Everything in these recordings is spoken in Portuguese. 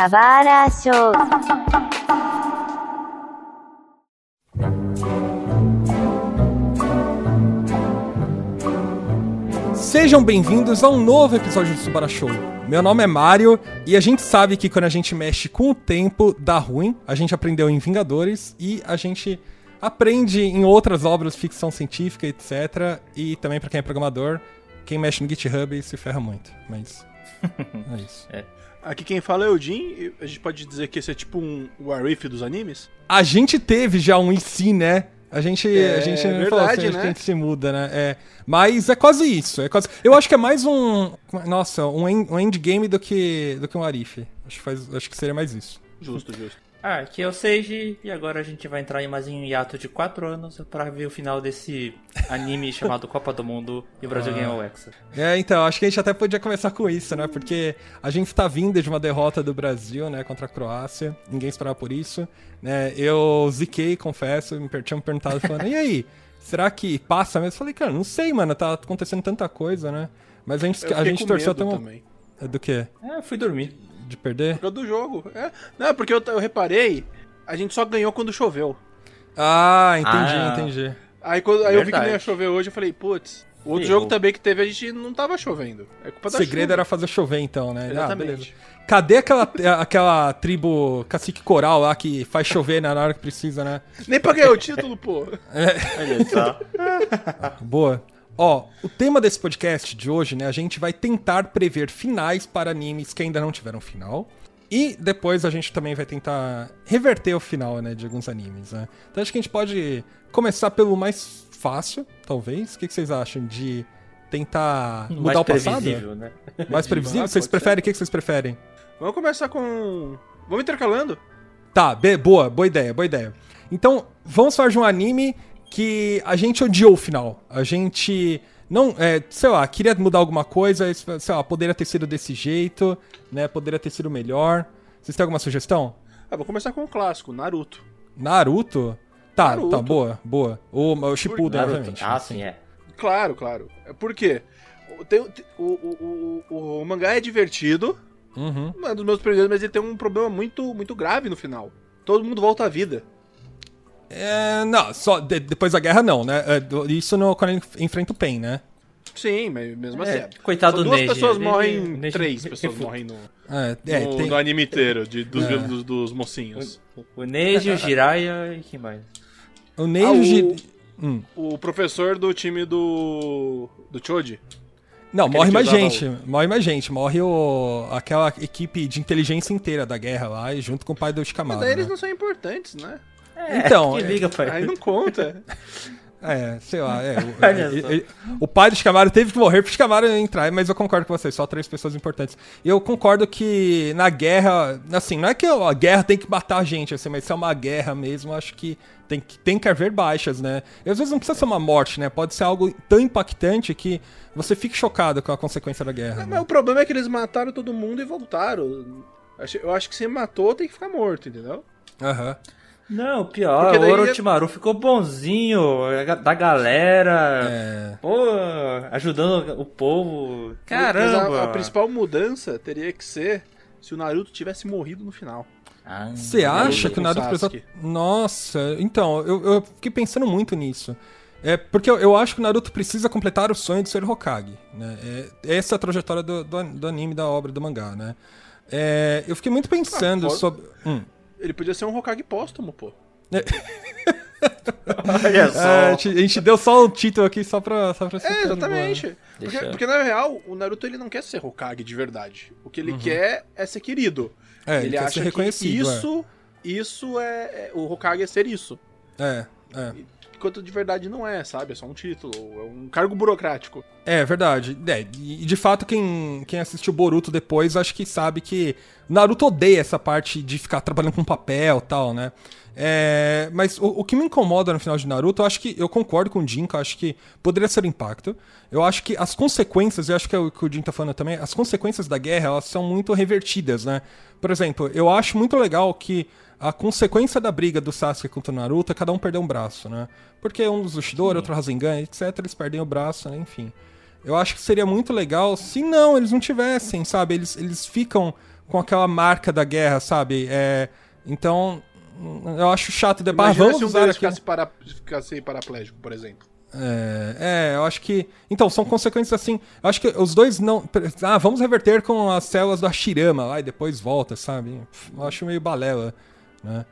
Kawara Show. Sejam bem-vindos a um novo episódio do Subara Show. Meu nome é Mário e a gente sabe que quando a gente mexe com o tempo dá ruim. A gente aprendeu em Vingadores e a gente aprende em outras obras de ficção científica, etc. E também para quem é programador, quem mexe no GitHub se ferra muito. Mas é isso. Aqui quem fala é o Jin, a gente pode dizer que esse é tipo um Warif dos animes? A gente teve já um IC, né? A gente, É a gente verdade, falou assim, né? a gente se muda, né? É, mas é quase isso. É quase, eu acho que é mais um. Nossa, um, en- um endgame do que, do que um Arif. Acho que, faz, acho que seria mais isso. Justo, justo. Ah, aqui é o Seiji e agora a gente vai entrar em mais um hiato de 4 anos pra ver o final desse anime chamado Copa do Mundo e o Brasil ganhou o Hexa. É, então, acho que a gente até podia começar com isso, né? Porque a gente tá vindo de uma derrota do Brasil, né, contra a Croácia. Ninguém esperava por isso. Né? Eu ziquei, confesso, me per- tinham me perguntado, falando, e aí, será que passa mesmo? Eu falei, cara, não sei, mano, tá acontecendo tanta coisa, né? Mas a gente, Eu a gente torceu até um... também. Do quê? É, eu fui dormir. De perder? Por causa do jogo. É. Não, porque eu, eu reparei, a gente só ganhou quando choveu. Ah, entendi, Ah. entendi. Aí, quando, aí eu vi que não ia chover hoje, eu falei, putz. O outro Ferrou. jogo também que teve, a gente não tava chovendo. É culpa O da segredo chuva. era fazer chover, então, né? Ah, Exatamente. beleza. Cadê aquela, aquela tribo cacique coral lá que faz chover na hora que precisa, né? Nem pra ganhar o título, pô. Olha só. Boa. Ó, o tema desse podcast de hoje, né? A gente vai tentar prever finais para animes que ainda não tiveram final. E depois a gente também vai tentar reverter o final, né, de alguns animes, né? Então acho que a gente pode começar pelo mais fácil, talvez. O que, que vocês acham de tentar mudar Mais o passado? previsível, né? Mais previsível? Vocês preferem? O que, que vocês preferem? Vamos começar com... Vamos intercalando? Tá, be- boa, boa ideia, boa ideia. Então, vamos falar de um anime que a gente odiou o final. A gente não, é, sei lá, queria mudar alguma coisa, sei lá, poderia ter sido desse jeito, né? Poderia ter sido melhor. Vocês têm alguma sugestão? Ah, vou começar com o clássico, Naruto. Naruto? Tá, Naruto. tá, boa, boa. O, o Shippuden, Naruto. obviamente. Ah, sim, é. Claro, claro. É Por quê? O, tem- o, o, o, o mangá é divertido, Uhum. um dos meus preferidos, mas ele tem um problema muito, muito grave no final. Todo mundo volta à vida. É, não, só de- depois da guerra não, né? É, isso no, quando ele enfrenta o Pain, né? Sim, mas mesmo assim. É, coitado Só do duas Neji, pessoas ele- morrem, o Neji- três pessoas morrem no, É, é, no, tem- no anime inteiro, de, dos, É. dos, dos mocinhos. O Neji, o Jiraiya e quem mais? o Neji... Ah, o- Hum. O professor do time do. do Choji. Não, Aquele morre mais gente. Morre mais gente. Morre o... aquela equipe de inteligência inteira da guerra lá, e junto com o pai do Mas Shikamaru. daí eles né? não são importantes, né? Então, Quem é- liga pra Aí não conta. É, sei lá. É, o, o pai do Shikamaru teve que morrer pro Shikamaru entrar, mas eu concordo com vocês, só três pessoas importantes. E eu concordo que na guerra, assim, não é que a guerra tem que matar a gente, assim, mas se é uma guerra mesmo, eu acho que tem que, tem que haver baixas, né? E às vezes não precisa ser uma morte, né? Pode ser algo tão impactante que você fique chocado com a consequência da guerra. Mas né? o problema é que eles mataram todo mundo e voltaram. Eu acho que se matou tem que ficar morto, entendeu? Aham. Não, pior, o Orochimaru ficou bonzinho, da galera, É. pô, ajudando o povo. Caramba! a, a principal mudança teria que ser se o Naruto tivesse morrido no final. Ah, Você acha que o Naruto precisa. Nossa, então, eu, eu fiquei pensando muito nisso. É porque eu, eu acho que o Naruto precisa completar o sonho de ser Hokage. Né? É, essa é a trajetória do, do, do anime, da obra, do mangá, né? É, eu fiquei muito pensando Ah, sobre. Hum. Ele podia ser um Hokage póstumo, pô. Olha É, só. a, gente, a gente deu só o título aqui só pra, só pra ser É, exatamente. né? Porque, porque, na real, o Naruto ele não quer ser Hokage de verdade. O que ele quer é ser querido. É, ele ele quer acha ser reconhecido, que isso, isso é, é- O Hokage é ser isso. É, é. Enquanto de verdade não é, sabe? É só um título, é um cargo burocrático. É, verdade. É, e de fato, quem, quem assistiu Boruto depois, acho que sabe que Naruto odeia essa parte de ficar trabalhando com papel e tal, né? É, mas o, o que me incomoda no final de Naruto, eu acho que eu concordo com o Jin, que eu acho que poderia ser impacto. Eu acho que as consequências, eu acho que é o que o Jin tá falando também, as consequências da guerra, elas são muito revertidas, né? Por exemplo, eu acho muito legal que a consequência da briga do Sasuke contra o Naruto é cada um perder um braço, né? Porque um dos Ushidori, outro Rasengan, etc, eles perdem o braço, né? Enfim. Eu acho que seria muito legal se não, eles não tivessem, sabe? Eles, eles ficam com aquela marca da guerra, sabe? É, então, eu acho chato. De... Ah, vamos se um usar aqui. ficasse, para... ficasse paraplégico, por exemplo. É, é, eu acho que. Então, são consequências assim. Eu acho que os dois não. Ah, vamos reverter com as células do Hashirama lá e depois volta, sabe? Eu acho meio balela, né?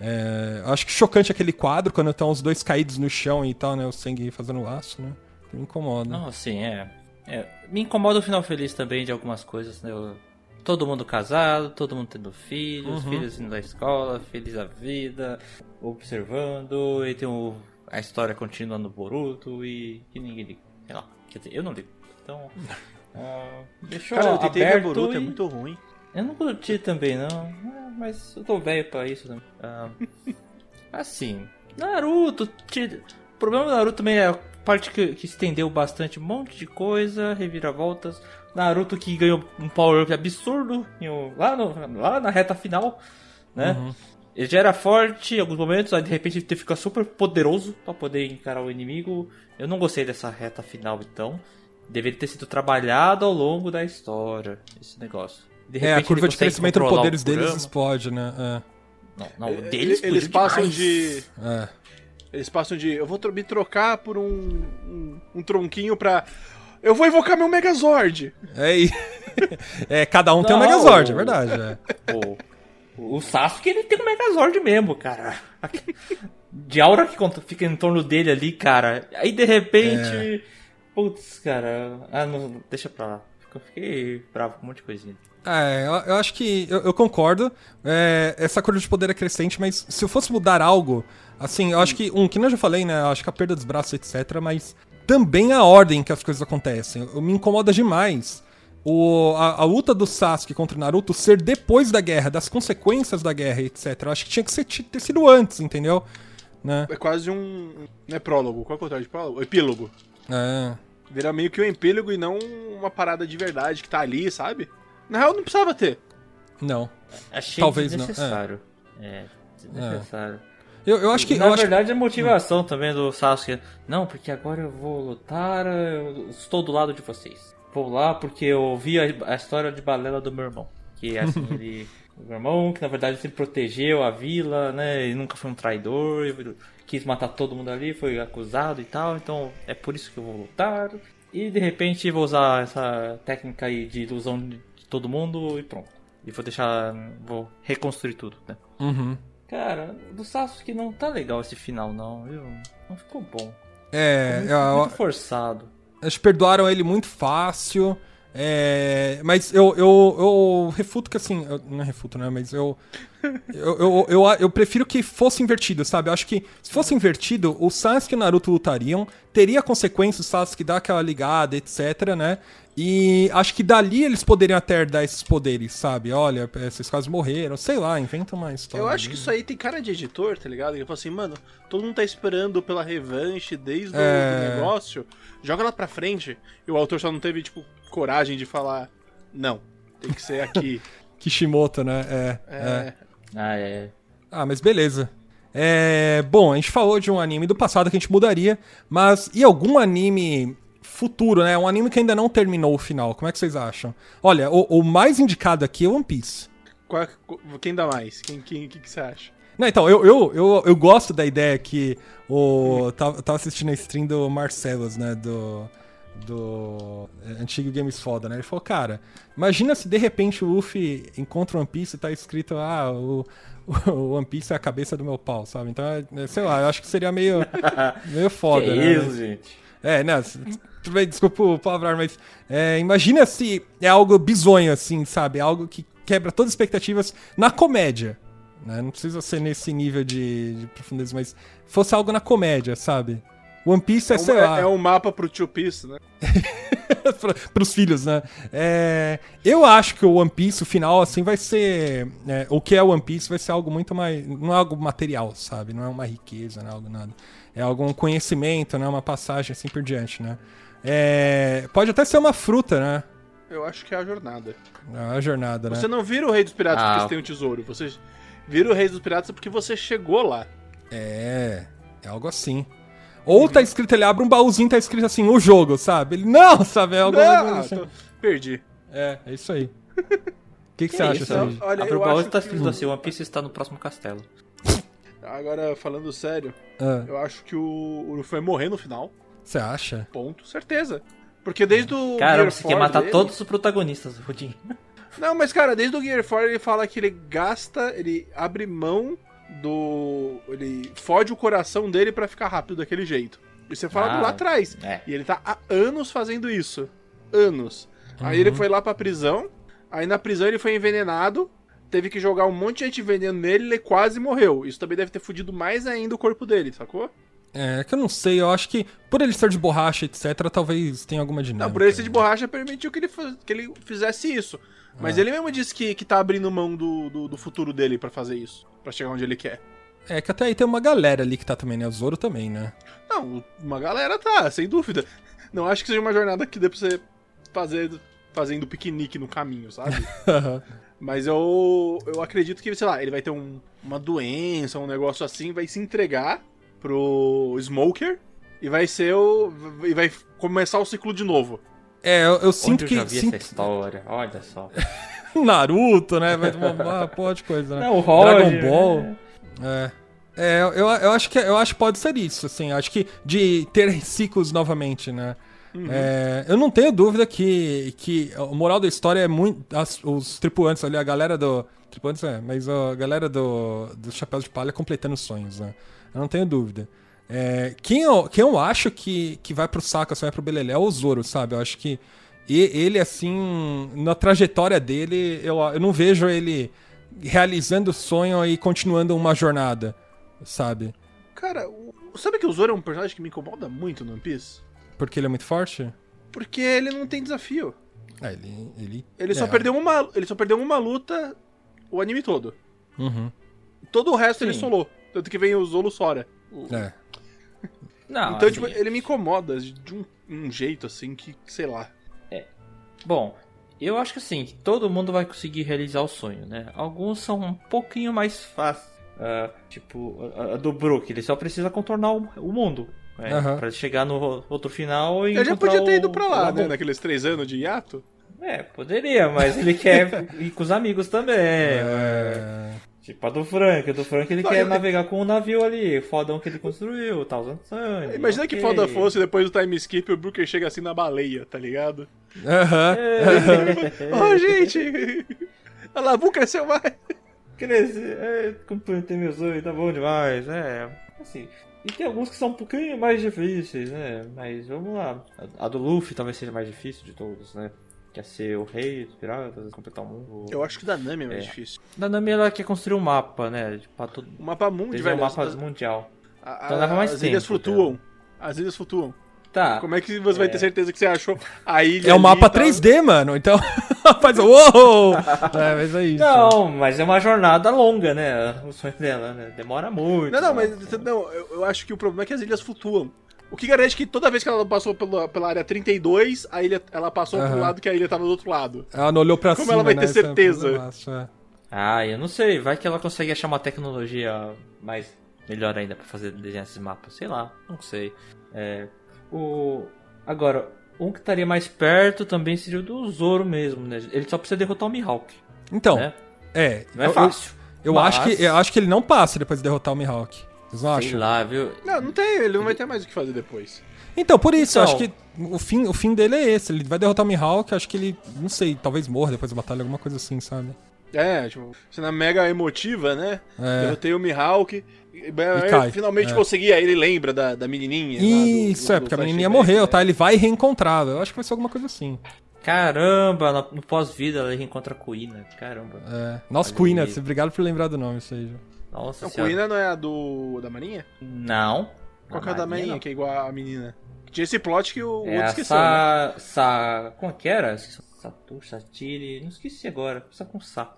É, eu acho que chocante aquele quadro quando estão os dois caídos no chão e tal, né? O sangue fazendo laço, né? Me incomoda. Não, sim, é. É, Me incomoda o final feliz também de algumas coisas, né? Eu- Todo mundo casado, todo mundo tendo filhos, filhos indo da escola, feliz a vida, observando, e tem o- a história contínua no Boruto e, e ninguém liga. Sei lá, quer dizer, eu não ligo. Então, ah, deixou Cara, eu tentei ver aberto Boruto, é e- muito ruim. Eu não curti também, não. É, mas eu tô velho pra isso, né? Ah, assim, Naruto. ti- O problema do Naruto também é a parte que, que estendeu bastante um monte de coisa, reviravoltas. Naruto que ganhou um power-up absurdo um- lá, no- lá na reta final, né? Ele já era forte em alguns momentos, aí de repente ele fica super poderoso pra poder encarar o inimigo. Eu não gostei dessa reta final, então. Deveria ter sido trabalhado ao longo da história, esse negócio. De é, a repente curva de crescimento dos poderes deles explode, né? Não, não, o Eles, deles eles passam demais. de. É. é. Eles passam de. Eu vou tro- me trocar por um, um, um tronquinho pra. Eu vou invocar meu Megazord! É, é, cada um tem um Não, Megazord, é o- verdade. é. O, o Sasuke ele tem um Megazord mesmo, cara. De aura que fica em torno dele ali, cara. Aí de repente. Putz, cara. Ah, não, deixa pra lá. Eu fiquei bravo com um monte de coisinha. É, eu, eu acho que eu, eu concordo. É, essa curva de poder é crescente, mas se eu fosse mudar algo, assim, eu acho que, um, que nem eu já falei, né? Eu acho que a perda dos braços, etc., mas também a ordem que as coisas acontecem. Eu, me incomoda demais o, a, a luta do Sasuke contra o Naruto ser depois da guerra, das consequências da guerra, etc. Eu acho que tinha que ser, ter sido antes, entendeu? Né? É quase um. Não é prólogo, qual é o contrário de prólogo? Epílogo. É. Vira meio que um epílogo e não uma parada de verdade que tá ali, sabe? Na real, não precisava ter. Não. Achei Talvez não, desnecessário. É, desnecessário. Eu, eu acho que. Na eu acho que- verdade, a motivação também do Sasuke. Não, porque agora eu vou lutar, eu estou do lado de vocês. Vou lá porque eu ouvi a, a história de balela do meu irmão. Que assim, ele. O meu irmão, que na verdade sempre protegeu a vila, né? Ele nunca foi um traidor, quis matar todo mundo ali, foi acusado e tal, então é por isso que eu vou lutar. E de repente vou usar essa técnica aí de ilusão de todo mundo e pronto. E vou deixar. Vou reconstruir tudo, né? Uhum. Cara, do Sasuke não tá legal esse final, não, viu? Não ficou bom. É, Muito, eu- muito forçado. Eles perdoaram ele muito fácil. É, mas eu, eu, eu refuto que assim. eu- não é refuto, né? Mas eu eu, eu, eu. eu prefiro que fosse invertido, sabe? Eu acho que se fosse invertido, o Sasuke e o Naruto lutariam, teria consequências, o Sasuke dar aquela ligada, etc, né? E acho que dali eles poderiam até herdar esses poderes, sabe? Olha, esses quase morreram, sei lá, inventa uma história. Eu acho que ali. isso aí tem cara de editor, tá ligado? Ele fala assim, mano, todo mundo tá esperando pela revanche desde o É. do negócio, joga lá pra frente. E o autor só não teve, tipo, coragem de falar, não, tem que ser aqui. Kishimoto, né? É, é. É, Ah, é. Ah, mas beleza. É, bom, a gente falou de um anime do passado que a gente mudaria, mas e algum anime futuro, né? Um anime que ainda não terminou o final. Como é que vocês acham? Olha, o, o mais indicado aqui é One Piece. Qual- quem dá mais? Quem, quem, que, que você acha? Não, então, eu, eu, eu, eu gosto da ideia que o. Tava, tava assistindo a stream do Marcelos, né? Do. Do. é, Antigo Games Foda, né? Ele falou, cara, imagina se de repente o Luffy encontra o One Piece e tá escrito, ah, o, o One Piece é a cabeça do meu pau, sabe? Então, é, sei lá, eu acho que seria meio. meio foda, que né? isso, gente. É, né? Tudo bem, desculpa o palavrar, mas é, imagina se é algo bizonho, assim, sabe? Algo que quebra todas as expectativas na comédia. Né? Não precisa ser nesse nível de, de profundeza, mas fosse algo na comédia, sabe? One Piece é, um, sei lá, é um mapa pro Two Piece, né? pra, pros filhos, né? É, eu acho que o One Piece, o final, assim, vai ser. é, o que é o One Piece vai ser algo muito mais. Não é algo material, sabe? Não é uma riqueza, não é algo nada. É algum conhecimento, né? Uma passagem assim por diante, né? É, pode até ser uma fruta, né? Eu acho que é a jornada. É a jornada, né? Você não vira o rei dos piratas Ah. porque você tem um tesouro. Você vira o rei dos piratas porque você chegou lá. É, é algo assim. Ou tá escrito, ele abre um baúzinho, tá escrito assim, o jogo, sabe? Ele, não, sabe? É algo Ah, assim. tô- perdi. É, é isso aí. que, que você acha, isso? Sérgio? Olha, Abre o baú e tá que escrito o- assim, One Piece está no próximo castelo. Agora, falando sério, Ah, eu acho que o, o Luffy vai morrer no final. Você acha? Ponto. Certeza. Porque desde o. Gear você quer 4 matar dele- todos os protagonistas, Rudinho. Não, mas cara, desde o Gear 4 ele fala que ele gasta, ele abre mão do. Ele fode o coração dele pra ficar rápido daquele jeito. Isso você fala Ah, lá atrás. É. E ele tá há anos fazendo isso. Anos. Aí Uhum. ele foi lá pra prisão. Aí na prisão ele foi envenenado. Teve que jogar um monte de gente veneno nele ele quase morreu. Isso também deve ter fudido mais ainda o corpo dele, sacou? É, que eu não sei, eu acho que por ele ser de borracha, etc, talvez tenha alguma dinâmica. Não, por ele ser de borracha permitiu que ele, que ele fizesse isso. Mas ele mesmo disse que, que tá abrindo mão do, do, do futuro dele pra fazer isso. Pra chegar onde ele quer. É, que até aí tem uma galera ali que tá também, né? O Zoro também, né? Não, uma galera tá, sem dúvida. Não acho que seja uma jornada que dê pra você fazer fazendo piquenique no caminho, sabe? Mas eu, eu acredito que, sei lá, ele vai ter um- uma doença, um negócio assim, vai se entregar pro Smoker e vai ser o. e vai começar o ciclo de novo. É, eu, eu sinto eu que. já vi sinto- essa história? Olha só. Naruto, né? Vai tomar uma porra de coisa, né? Não, o Roger, Dragon Ball. né? É. É, eu, eu acho que eu acho que pode ser isso, assim. eu Acho que de ter ciclos novamente, né? É, eu não tenho dúvida que, que o moral da história é muito. as- os tripulantes ali, a galera do. Tripulantes é, mas a galera do, dos Chapéus de Palha completando os sonhos, né? Eu não tenho dúvida. É, quem, eu, quem eu acho que, que vai pro saco, assim, vai pro Belelé é o Zoro, sabe? Eu acho que ele, assim, na trajetória dele, eu, eu não vejo ele realizando o sonho e continuando uma jornada, sabe? Cara, o- sabe que o Zoro é um personagem que me incomoda muito no One Piece? Porque ele é muito forte? Porque ele não tem desafio. É, ele. Ele, Ele só é. perdeu uma. Ele só perdeu uma luta o anime todo. Uhum. Todo o resto ele Sim. solou. Tanto que vem o Zolo Sora. O- É. Não, então, assim, tipo, ele me incomoda de um, um jeito assim que, sei lá. Bom, eu acho que assim, que todo mundo vai conseguir realizar o sonho, né? Alguns são um pouquinho mais fáceis. Ah, tipo, a, a do Brook, ele só precisa contornar o, o mundo. Né? Aham. Pra chegar no outro final e. Ele já podia ter ido pra lá, né? Naqueles três anos de hiato. É, poderia, mas ele quer ir com os amigos também. É. Tipo a do Frank. A do Frank ele Não, quer eu- navegar com o navio ali, fodão que ele construiu, Thousand Sun. Imagina que ok. foda fosse depois do time skip o Brooker chega assim na baleia, tá ligado? Aham. Ô, gente! A Labu cresceu mais! Crescer, é, completei meu sonho, tá bom demais, é. Assim. E tem alguns que são um pouquinho mais difíceis, né? Mas vamos lá. A do Luffy talvez seja mais difícil de todos, né? Quer ser o rei dos piratas, completar o mundo. Eu acho que da Nami é mais É. difícil. Na Nami ela quer construir um mapa, né? Pra todo. O mapa mundo, velho. um as- mapa as- mundial. a- Então leva mais as ilhas tempo, flutuam. As ilhas flutuam. Tá. Como é que você vai ter certeza que você achou a ilha? É ali mapa e tal? 3D, mano. Então. faz o. Uou! É, mas é isso. Não, mas é uma jornada longa, né? O sonho dela, né? Demora muito. Não, não, né? mas não, eu, eu acho que o problema é que as ilhas flutuam. O que garante que toda vez que ela passou pela, pela área 32, a ilha, ela passou pro Aham. lado que a ilha tava do outro lado. Ela não olhou pra Como cima. ela vai né? ter Esse é certeza? problemaço, é. Ah, eu não sei. Vai que ela consegue achar uma tecnologia mais melhor ainda pra fazer desenhar esses mapas. Sei lá, não sei. É, o agora um que estaria mais perto também seria o do Zoro mesmo, né? Ele só precisa derrotar o Mihawk, Então, né? é. Não é eu- fácil. Eu, eu Mas- acho que, eu acho que ele não passa depois de derrotar o Mihawk. Vocês não Sei acham? lá, viu? Não, não tem, ele não vai ter mais o que fazer depois. Então, por isso, eu Então. acho que o fim, o fim dele é esse. Ele vai derrotar o Mihawk, acho que ele, não sei, talvez morra depois da batalha, alguma coisa assim, sabe? É, tipo, cena mega emotiva, né? É. Derrotei o Mihawk. E, aí, cai, finalmente é. consegui, aí ele lembra da, da menininha. lá, do- Isso, do- é, do porque a menininha morreu, né? tá? Ele vai reencontrá-la. Eu acho que vai ser alguma coisa assim. Caramba, no, pós-vida ela reencontra a Kuina. Caramba. É. Nossa, Queen, né? Obrigado por lembrar do nome, isso aí. Nossa Não, senhora. Não é a do da Marinha? Não. Qual que é a da Marinha, não. que é igual a menina? Tinha esse plot que o É a esqueceu, né? Sa... Sa... Como é que era? Satur, Satire... Não esqueci agora. Precisa com Sa.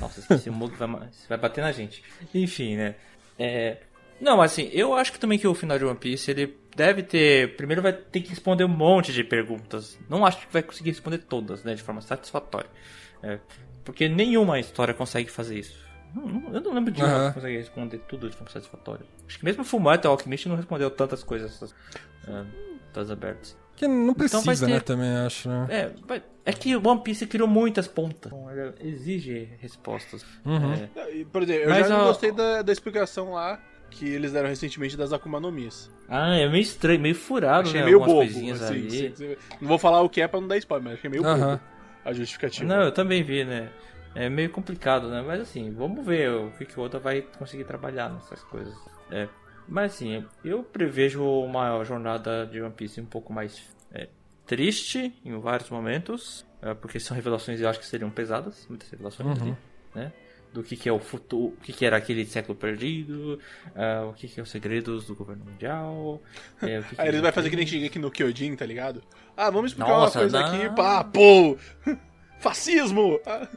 Nossa, esqueci. o Mug vai, vai bater na gente. Enfim, né? É... Não, assim, eu acho que também que o final de One Piece, ele deve ter... Primeiro vai ter que responder um monte de perguntas. Não acho que vai conseguir responder todas, né? De forma satisfatória. É, Porque nenhuma história consegue fazer isso. Não- não- Eu não lembro de que consegue responder tudo de forma satisfatória. Acho que mesmo o Fullmetal Alchemist não respondeu tantas coisas. É, todas abertas. Que não Então precisa, vai ter- né, também, acho, né? É, vai- é que o One Piece criou muitas pontas. Então, ele exige respostas. Uhum. É, Por exemplo, eu Mas, já não ó, gostei da, da explicação lá que eles deram recentemente das Akuma no Mis. Ah, é meio estranho, meio furado, Achei né? meio bobo. coisinhas assim, ali. sim, sim. Não vou falar o que é pra não dar spoiler, mas achei meio Aham. bobo a justificativa. Não, eu também vi, né? É meio complicado, né? Mas assim, vamos ver o que, que o Oda vai conseguir trabalhar nessas coisas. É. Mas assim, eu prevejo uma jornada de One Piece um pouco mais é, triste em vários momentos. é, porque são revelações eu acho que seriam pesadas, muitas revelações ali, né? Do que, que é o futuro, o que, que era aquele século perdido, ah, o que, que é os segredos do governo mundial. é, o que que Aí eles não vai fazer que nem Shingeki no Kyojin, tá ligado? Ah, vamos explicar Nossa, uma coisa dá- aqui, pá, pô! Fascismo! Ah.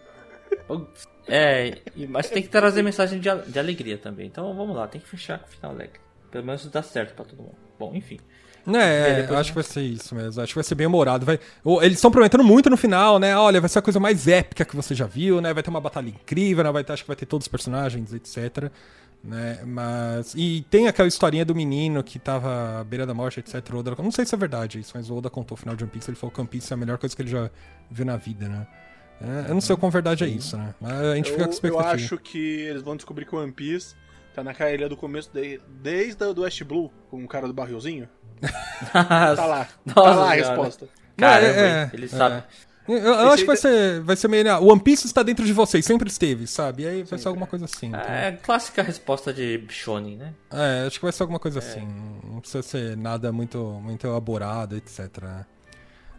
É, mas tem que trazer mensagem de, de alegria também. Então vamos lá, tem que fechar com o final alegre. Pelo menos dá certo pra todo mundo. Bom, enfim. É, depois, eu acho né? que vai ser isso mesmo. Acho que vai ser bem humorado. Vai... Eles estão prometendo muito no final, né? Olha, vai ser a coisa mais épica que você já viu, né? Vai ter uma batalha incrível, né? Vai ter, acho que vai ter todos os personagens, etc. Né? Mas. E tem aquela historinha do menino que tava à beira da morte, etc. Oda... Não sei se é verdade isso, mas o Oda contou o final de One Piece. Ele falou que One Piece é a melhor coisa que ele já viu na vida, né? É, eu não sei o quão verdade é isso, né? Mas a gente eu, fica com eu expectativa. acho que eles vão descobrir que o One Piece tá naquela ilha do começo, de, desde a do West Blue, com o cara do barrilzinho. Tá lá. tá Nossa lá a resposta. Caramba, É, hein? ele é. sabe. Eu, eu Esse acho que vai aí ser, vai ser meio. O One Piece está dentro de vocês, sempre esteve, sabe? E aí vai ser alguma coisa assim. então. É clássica resposta de Shonen, né? É, acho que vai ser alguma coisa assim. Não precisa ser nada muito, muito elaborado, etc.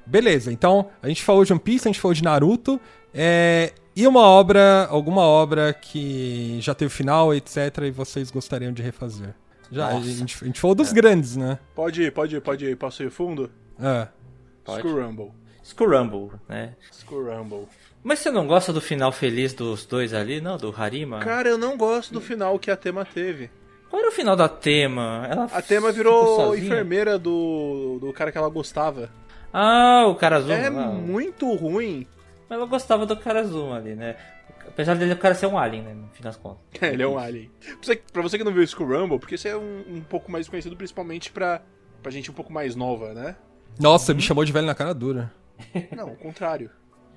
Beleza, então a gente falou de One Piece, a gente falou de Naruto. É, e uma obra, alguma obra que já teve final, etc. E vocês gostariam de refazer? Já, a gente, a gente falou dos grandes, né? Pode ir, pode ir, pode ir. Posso ir fundo? É. Pode. Skull Rumble, né? Skull Rumble. Mas você não gosta do final feliz dos dois ali, não? Do Harima? Cara, eu não gosto do final que a Tema teve. Qual era o final da Tema? Ela A Tema virou enfermeira do, do cara que ela gostava. Ah, o Karazuma. É não. muito ruim. Ela gostava do Karazuma ali, né? Apesar dele o cara ser um alien, né? No fim das contas. Ele é um alien. Pra você, pra você que não viu o Skull Rumble, porque esse é um, um pouco mais conhecido principalmente pra, pra gente um pouco mais nova, né? Nossa, me chamou de velho na cara dura. Não, o contrário.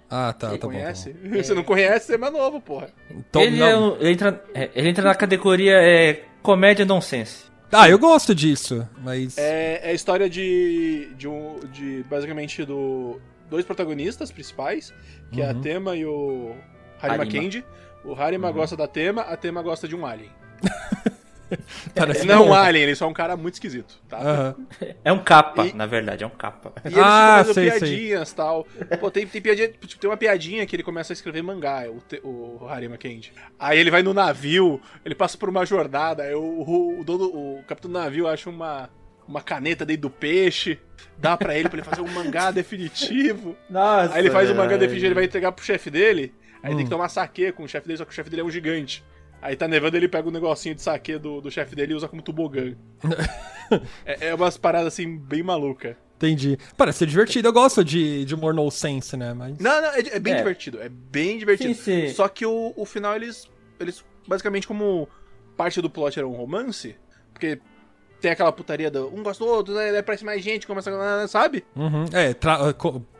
Ah, tá, Você tá bom, tá conhece? bom. Você não conhece, você é mais novo, porra. Então, ele, não- é um- ele, entra, é, ele entra na categoria é, comédia nonsense. Ah, eu gosto disso, mas. É, é a história de, de, um, de basicamente do dois protagonistas principais, que é a Uhum. Tema e o Harima, Harima. Candy. O Harima gosta da Tema, a Tema gosta de um alien. Parece Ele não é um alien, ele só é um cara muito esquisito, tá? Aham. É um capa, E- na verdade, é um capa. E eles Ah, sei, fazendo sei. piadinhas e tal. Pô, tem, tem, piadinha, tipo, tem uma piadinha que ele começa a escrever mangá, o, te- o Harima Candy. Aí ele vai no navio, ele passa por uma jornada, aí o, o, o dono, o capitão do navio acha uma, uma caneta dentro do peixe, dá pra ele pra ele fazer um mangá definitivo. Nossa, Aí ele faz o mangá ai. definitivo, ele vai entregar pro chefe dele, aí Hum. tem que tomar saque com o chefe dele, só que o chefe dele é um gigante. Aí tá nevando, ele pega o negocinho de saque do, do chefe dele e usa como tobogã. é, é umas paradas assim, bem maluca. Entendi. Parece ser divertido. Eu gosto de, de humor no sense, né? Mas. Não, não, é, é bem É. divertido. É bem divertido. Sim, sim. Só que o, o final, eles, eles. Basicamente, como parte do plot era um romance, porque tem aquela putaria do um gosta do outro, né? Daí Parece mais gente, começa a. Sabe? Uhum. É,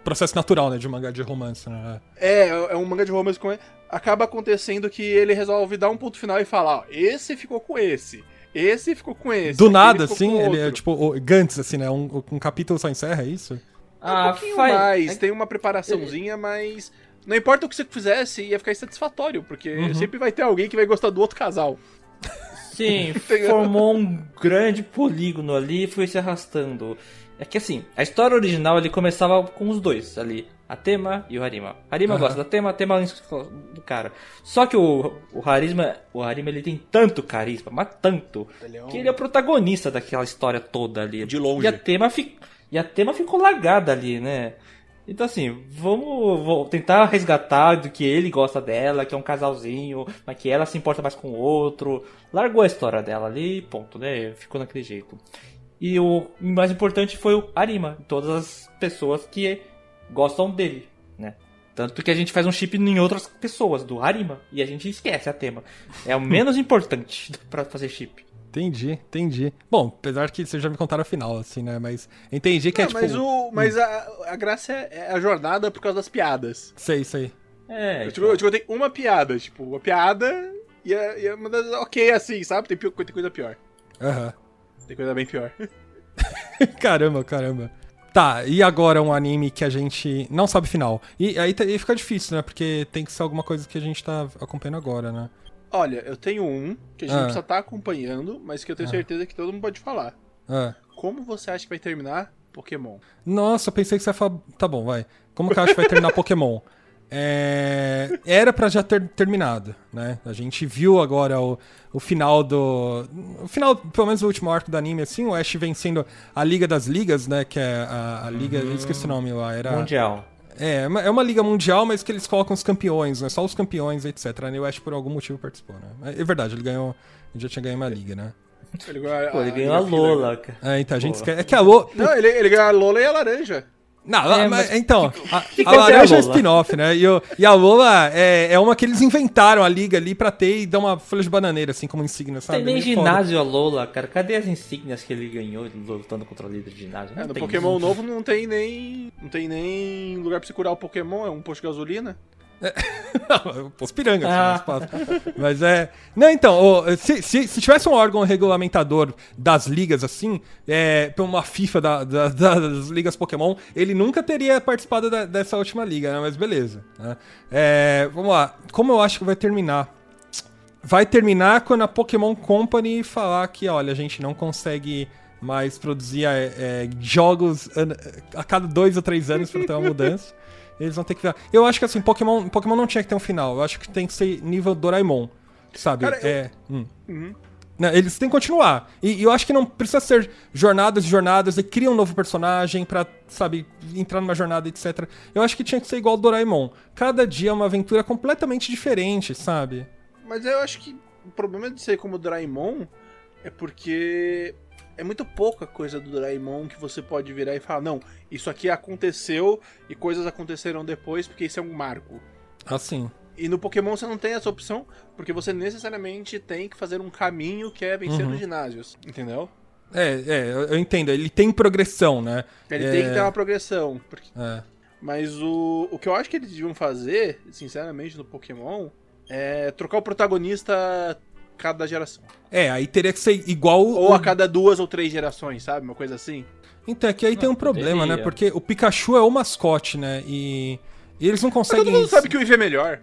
processo natural, né? De um mangá de romance, né? É, é um manga de romance com. Acaba acontecendo que ele resolve dar um ponto final e falar: ó, esse ficou com esse. Esse ficou com esse. Do nada, assim, ele é tipo o Gantz, assim, né? Um, um capítulo só encerra, é isso? É um pouquinho faz- mais, é- tem uma preparaçãozinha, mas. Não importa o que você fizesse, ia ficar insatisfatório, porque Uhum. sempre vai ter alguém que vai gostar do outro casal. Sim, formou um grande polígono ali e foi se arrastando. É que assim, a história original ele começava com os dois ali, a Tema e o Harima. Harima Aham. gosta da Tema, a Tema gosta do cara. Só que o, o Harima, o Harima ele tem tanto carisma, mas tanto, Ele é um- que ele é o protagonista daquela história toda ali. De longe. E a Tema, fi, e a Tema ficou largada ali, né? Então assim, vamos, tentar resgatar do que ele gosta dela, que é um casalzinho, mas que ela se importa mais com o outro. Largou a história dela ali e ponto, né? Ficou naquele jeito. E o mais importante foi o Arima, todas as pessoas que gostam dele, né? Tanto que a gente faz um chip em outras pessoas, do Harima, e a gente esquece a tema. É o menos importante pra fazer chip. Entendi, entendi. Bom, apesar que vocês já me contaram a final, assim, né? Mas entendi que é Não, tipo. mas o, mas a, a graça é, é a jornada por causa das piadas. Sei, sei. É, Eu te, eu te contei uma piada, tipo, uma piada e é, e é uma das ok assim, sabe? Tem, tem coisa pior. Aham. Tem coisa bem pior. caramba, caramba. Tá, e agora um anime que a gente não sabe final. E aí, tá- aí fica difícil, né? Porque tem que ser alguma coisa que a gente tá acompanhando agora, né? Olha, eu tenho um que a gente Ah. precisa estar acompanhando, mas que eu tenho certeza que todo mundo pode falar. Ah. Como você acha que vai terminar Pokémon? Nossa, eu pensei que você ia falar. Tá bom, vai. Como que eu acho que vai terminar Pokémon? É, Era pra já ter terminado, né? A gente viu agora o, o final do. O final, pelo menos o último arco do anime, assim, o Ash vencendo a Liga das Ligas, né? Que é a, a Liga. Eu esqueci o nome lá. Era. Mundial. É, é uma- é uma liga mundial, mas que eles colocam os campeões, né? Só os campeões, etc. E o Ash por algum motivo participou, né? É verdade, ele ganhou. Ele já tinha ganho uma liga, né? Ele ganhou Pô, ele ganhou a Liga Filler. Lola, cara. É, então a gente esquece. É que a Lo. Não, ele, ele ganhou a Lola e a laranja. Não, É, mas, mas- então, a, que a é laranja é Lola? spin-off, né? E, o- e a Lola é, é uma que eles inventaram a liga ali pra ter e dar uma folha de bananeira, assim, como insígnia, sabe? Tem nem Meio foda. ginásio a Lola, cara. Cadê as insígnias que ele ganhou lutando contra o líder de ginásio? É, Não no tem Pokémon isso. novo não tem nem. Não tem nem lugar pra você curar o Pokémon, é um posto de gasolina. Não, os pirangas, Ah. Mas é. Não, então, se, se, se tivesse um órgão regulamentador das ligas assim, é, uma FIFA da- da- das ligas Pokémon, ele nunca teria participado da- dessa última liga, né? Mas beleza. né? É, vamos lá. Como eu acho que vai terminar? Vai terminar quando a Pokémon Company falar que, olha, a gente não consegue mais produzir é, é, jogos a cada dois ou três anos pra ter uma mudança. Eles vão ter que virar. Eu acho que assim, Pokémon, Pokémon não tinha que ter um final. Eu acho que tem que ser nível Doraemon. Sabe? Cara, eu- é. hum. Uhum. Não, eles têm que continuar. E, e eu acho que não precisa ser jornadas e jornadas e cria um novo personagem pra, sabe, entrar numa jornada, etc. Eu acho que tinha que ser igual Doraemon. Cada dia é uma aventura completamente diferente, sabe? Mas eu acho que o problema de ser como Doraemon é porque é muito pouca coisa do Doraemon que você pode virar e falar, não, isso aqui aconteceu e coisas aconteceram depois porque isso é um marco. Assim. E no Pokémon você não tem essa opção, porque você necessariamente tem que fazer um caminho que é vencer Uhum. os ginásios, entendeu? É, é, eu, entendo. Ele tem progressão, né? Ele É, tem que ter uma progressão. porque- é. Mas o, o que eu acho que eles deviam fazer, sinceramente, no Pokémon, é trocar o protagonista cada geração. É, aí teria que ser igual. Ou o- a cada duas ou três gerações, sabe? Uma coisa assim. Então, é que aí tem um problema, né? poderia. Porque o Pikachu é o mascote, né? E, e eles não Mas conseguem. todo mundo sabe que o Eevee é melhor.